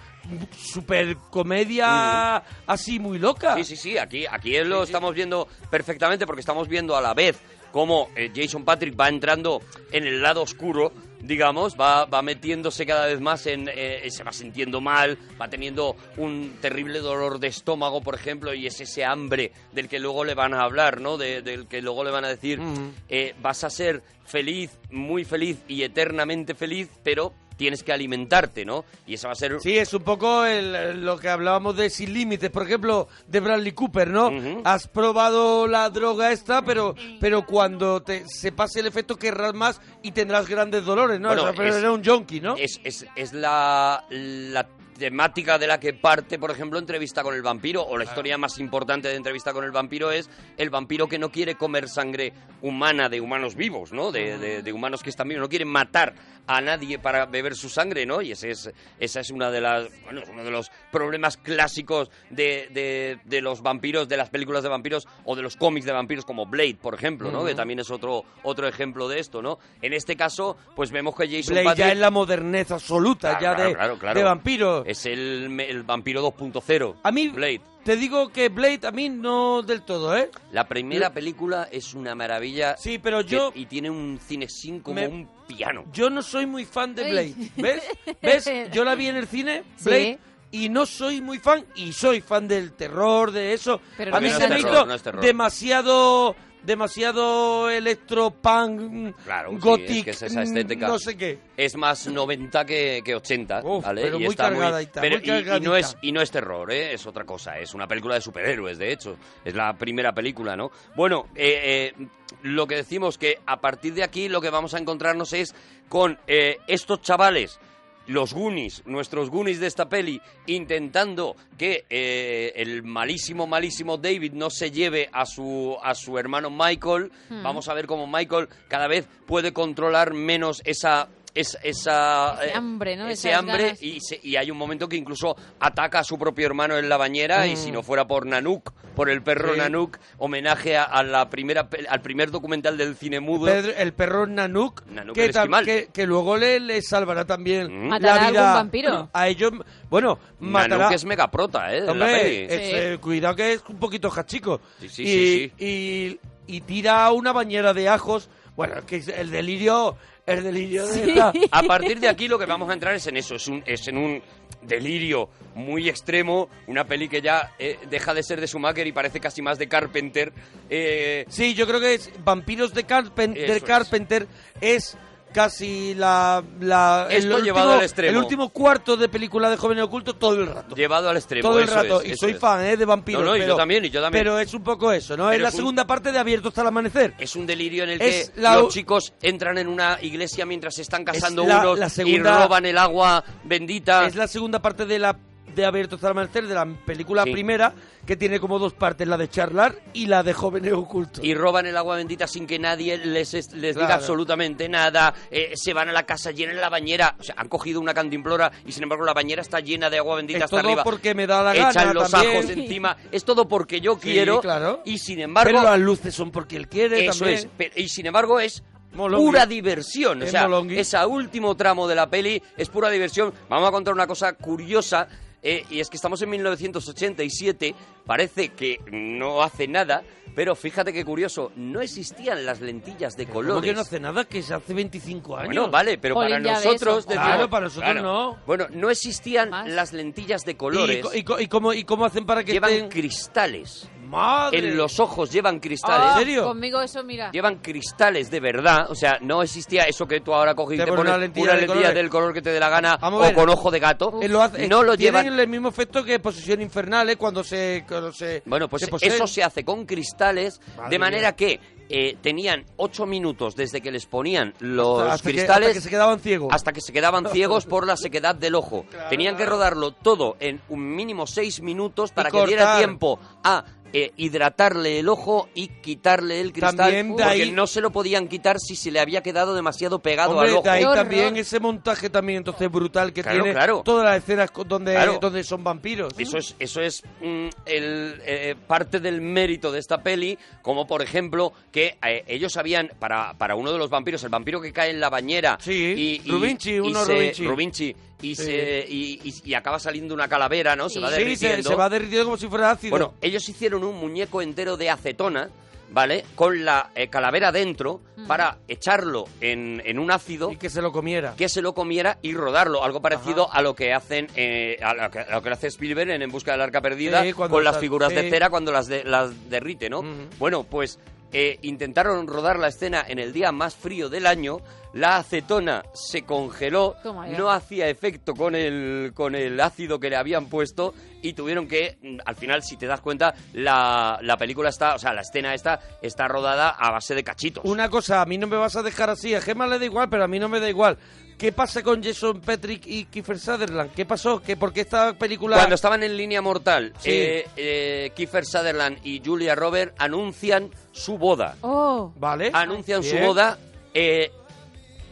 super comedia así muy loca. Sí, sí, sí, aquí, aquí lo estamos viendo perfectamente porque estamos viendo a la vez cómo eh, Jason Patrick va entrando en el lado oscuro, digamos, va, va metiéndose cada vez más en... eh, se va sintiendo mal, va teniendo un terrible dolor de estómago, por ejemplo, y es ese hambre del que luego le van a hablar, ¿no? De- del que luego le van a decir, eh, vas a ser feliz, muy feliz y eternamente feliz, pero tienes que alimentarte, ¿no? Y esa va a ser... Sí, es un poco el- lo que hablábamos de Sin Límites, por ejemplo, de Bradley Cooper, ¿no? Has probado la droga esta, pero pero cuando te, se pase el efecto querrás más y tendrás grandes dolores, ¿no? Bueno, O sea, pero es- era un junkie, ¿no? Es, es, es la, la temática de la que parte, por ejemplo, Entrevista con el vampiro, o la historia más importante de Entrevista con el vampiro es el vampiro que no quiere comer sangre humana de humanos vivos, ¿no? De, de- de humanos que están vivos, no quiere matar a nadie para beber su sangre, ¿no? Y ese es, esa es una de las, bueno, uno de los problemas clásicos de, de- de los vampiros, de las películas de vampiros o de los cómics de vampiros como Blade, por ejemplo, ¿no? Que también es otro, otro ejemplo de esto, ¿no? En este caso, pues vemos que Jason Blade Patrick... ya es la modernez absoluta, Claro, ya claro, de, claro, claro. de vampiro. Es el, vampiro 2.0. A mí, Blade. te digo que Blade a mí no del todo, ¿eh? La primera película es una maravilla. Sí, pero que- yo- y tiene un cinesín como Me- un piano. Yo no soy muy fan de. Blade, ¿ves? ¿Ves? Yo la vi en el cine, Sí. Blade, y no soy muy fan, y soy fan del terror, de eso. Pero a no mí es se me hizo no es terror. demasiado demasiado electropunk Claro, sí, gothic es que es esa estética. no sé qué Es más 90 que, que 80, Uf, ¿vale? pero y muy está cargadita, pero- muy y- y, no es y no es terror, ¿eh? Es otra cosa, es una película de superhéroes, de hecho. Es la primera película, ¿no? Bueno, eh, eh, lo que decimos que a partir de aquí lo que vamos a encontrarnos es con estos chavales los Goonies, nuestros Goonies de esta peli, intentando que eh, el malísimo, malísimo David no se lleve a su, a su hermano Michael. Hmm. Vamos a ver cómo Michael cada vez puede controlar menos esa es, esa, Ese eh, hambre, ¿no? Ese Esas hambre ganas. y, se- y hay un momento que incluso ataca a su propio hermano en la bañera y Mm. si no fuera por Nanook, por el perro Sí. Nanook, homenaje a, a la primera al primer documental del cine mudo. Pedro- el perro Nanook, Nanook que, el tam- esquimal. que, que luego le, le salvará también ¿Matará la a vida algún vampiro? a ellos. Bueno, matará. Nanook es megaprota, ¿eh? Hombre, es, eh, cuidado que es un poquito jachico. Sí, sí, y, sí, Y, y tira una bañera de ajos. Bueno, es que el delirio, el delirio de *laughs* A partir de aquí lo que vamos a entrar es en eso, es, un, es en un delirio muy extremo, una peli que ya eh, deja de ser de Schumacher y parece casi más de Carpenter. Eh, Sí, yo creo que es Vampiros de, Carpen- Eso de es. Carpenter es casi la, la el, último, llevado al extremo. el último cuarto de película de Jóvenes Ocultos todo el rato. llevado al extremo. todo el eso rato. es, y soy es. fan ¿eh? de vampiros. No, no, y yo también, y yo también. Pero es un poco eso, ¿no? Pero es la es un- segunda parte de Abierto hasta el amanecer. Es un delirio en el que la- los chicos entran en una iglesia mientras se están casando la- unos la y roban el agua bendita. Es la segunda parte de la de Abierto amanecer, de la película Sí. primera, que tiene como dos partes, la de charlar y la de Jóvenes Ocultos. y roban el agua bendita sin que nadie les, es- les diga Claro. absolutamente nada. Eh, se van a la casa, llenan la bañera. O sea, han cogido una cantimplora y sin embargo la bañera está llena de agua bendita Es hasta todo arriba. porque me da la Echan gana los también. ajos encima. Es todo porque yo Sí, quiero. claro. Y sin embargo. Pero las luces son porque él quiere Eso también. es. Y sin embargo es pura diversión. O Es sea, molongui. ese último tramo de la peli es pura diversión. Vamos a contar una cosa curiosa. Eh, y es que estamos en 1987, parece que no hace nada, pero fíjate qué curioso, no existían las lentillas de ¿Cómo colores. que no hace nada? Que se hace 25 años. Bueno, vale, pero para nosotros... decimos- Claro, para nosotros no. Bueno, no existían las lentillas de ¿Y, colores. co- y co- y cómo, ¿Y cómo hacen para que Llevan estén...? cristales. ¡Madre! En los ojos llevan cristales. ¿En serio? Conmigo eso, mira. Llevan cristales de verdad, o sea, no existía eso que tú ahora coges y Te te, pones una lentilla una del color que te dé la gana o con ojo de gato. Eh, lo hace- no lo tienen llevan. el mismo efecto que Posesión Infernal, ¿eh? Cuando se... Cuando se Bueno, pues se eso se hace con cristales, Madre de manera mía. que eh, tenían ocho minutos desde que les ponían los Hasta- hasta que- cristales hasta que se quedaban ciegos. hasta que se quedaban ciegos por la sequedad del ojo. *laughs* Tenían que rodarlo todo en un mínimo seis minutos para que diera tiempo a eh, hidratarle el ojo y quitarle el cristal También de porque ahí- no se lo podían quitar si se le había quedado demasiado pegado Hombre, al ojo. de ahí también ese montaje también entonces brutal que Claro, tiene claro. todas las escenas donde, Claro. donde son vampiros. Eso es, eso es mm, el, eh, parte del mérito de esta peli, como por ejemplo que eh, ellos habían, para, para uno de los vampiros, el vampiro que cae en la bañera Sí, y, y- Rubinchi, y uno se- Rubinchi. Rubinchi, y, Sí. se, y, y- y acaba saliendo una calavera, ¿no? Se va Sí, se, derritiendo. se va derritiendo como si fuera ácido. Bueno, ellos hicieron un muñeco entero de acetona, ¿vale? Con la eh, calavera dentro para echarlo en, en un ácido y que se lo comiera. que se lo comiera y rodarlo, algo parecido a lo que hacen eh, a, lo que, a lo que hace Spielberg en En busca del arca perdida Sí, con las figuras de cera cuando las de- las derrite, ¿no? Bueno, pues eh, intentaron rodar la escena en el día más frío del año, la acetona se congeló, no hacía efecto con el con el ácido que le habían puesto y tuvieron que mm, al final si te das cuenta la, la película está, o sea, la escena esta está rodada a base de cachitos. Una cosa, a mí no me vas a dejar así. A Gemma le da igual, pero a mí no me da igual. ¿Qué pasa con Jason Patrick y Kiefer Sutherland? ¿Qué pasó? ¿Que ¿Por qué esta película...? Cuando estaban en línea mortal, Sí. eh, eh, Kiefer Sutherland y Julia Roberts anuncian su boda. Oh. Vale. Anuncian su boda. eh,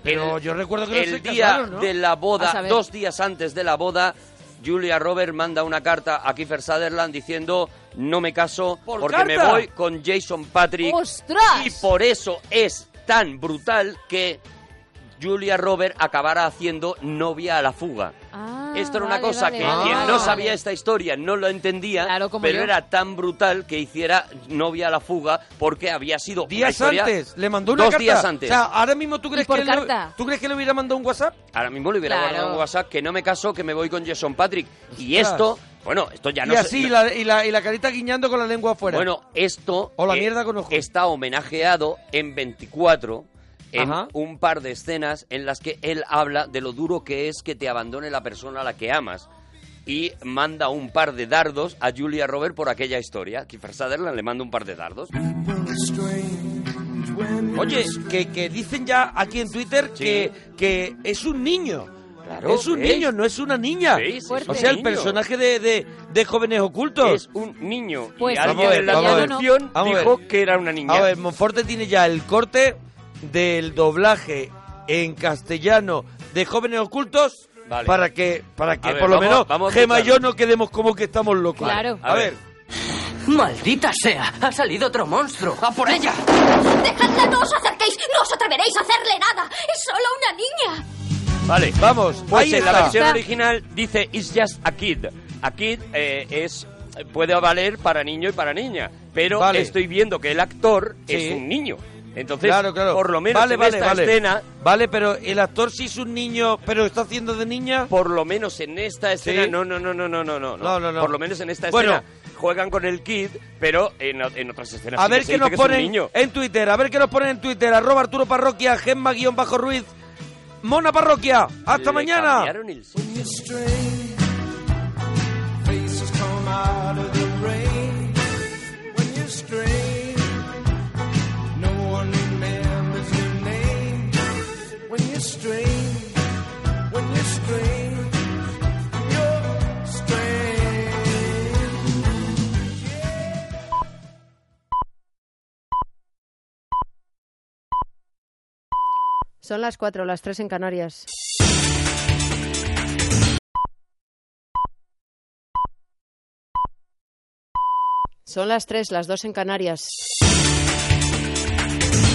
Pero el- yo recuerdo que no el se día casaron, ¿no? de la boda, dos días antes de la boda, Julia Roberts manda una carta a Kiefer Sutherland diciendo no me caso ¿Por porque me voy con Jason Patrick ¡Ostras! y por eso es tan brutal que Julia Roberts acabará haciendo novia a la fuga. Ah, Esto era una vale, cosa vale, que vale, quien vale, no vale. sabía esta historia no lo entendía, Claro, pero yo. era tan brutal que hiciera novia a la fuga porque había sido Días historia- antes, le mandó una dos carta. días antes. O sea, ahora mismo tú crees que le- carta? ¿tú crees que le hubiera mandado un WhatsApp? Ahora mismo le hubiera Claro. guardado un WhatsApp que no me caso, que me voy con Jason Patrick. Y Ostras. esto, bueno, esto ya no y se- así, la- y, la, y la carita guiñando con la lengua afuera. Bueno, esto O la eh, mierda con ojos. está homenajeado en 24 en Ajá. un par de escenas en las que él habla de lo duro que es que te abandone la persona a la que amas. Y manda un par de dardos a Julia Robert por aquella historia. Kiefer Sutherland le manda un par de dardos. Oye, que, que dicen ya aquí en Twitter Sí. que, que es un niño. Claro, es un ¿ves? niño, no es una niña. ¿Veis? Fuerte. O sea, el niño. personaje de, de, de jóvenes ocultos. Es un niño. Pues y sí, alguien a en la ver, ver. traducción dijo ver. que era una niña. A ver, Monforte tiene ya el corte del doblaje en castellano de jóvenes ocultos Vale. para que, para que ver, por lo vamos- menos vamos a Gema y yo no quedemos como que estamos locos. Claro. A ver. ¡Maldita sea! ¡Ha salido otro monstruo! ¡A por ella! ¡Dejadla! ¡No os acerquéis! ¡No os atreveréis a hacerle nada! ¡Es solo una niña! Vale, vamos. Pues ahí en la versión original dice It's just a kid. A kid eh, es puede valer para niño y para niña, pero Vale. estoy viendo que el actor Sí. es un niño. Entonces, claro, claro. por lo menos vale, en vale, esta vale. escena, Vale, pero el actor sí es un niño, pero está haciendo de niña. por lo menos en esta escena, Sí. no, no, no, no, no, no, no, No, no, no. Por lo menos en esta Bueno. escena juegan con el kid, pero en, otras escenas A sí ver que qué nos que ponen niño. en Twitter, a ver qué nos ponen en Twitter, arroba Arturo Parroquia, Gemma guion bajo Ruiz, Mona Parroquia, hasta Le mañana. Son las cuatro, las tres en Canarias. Son las tres, las dos en Canarias.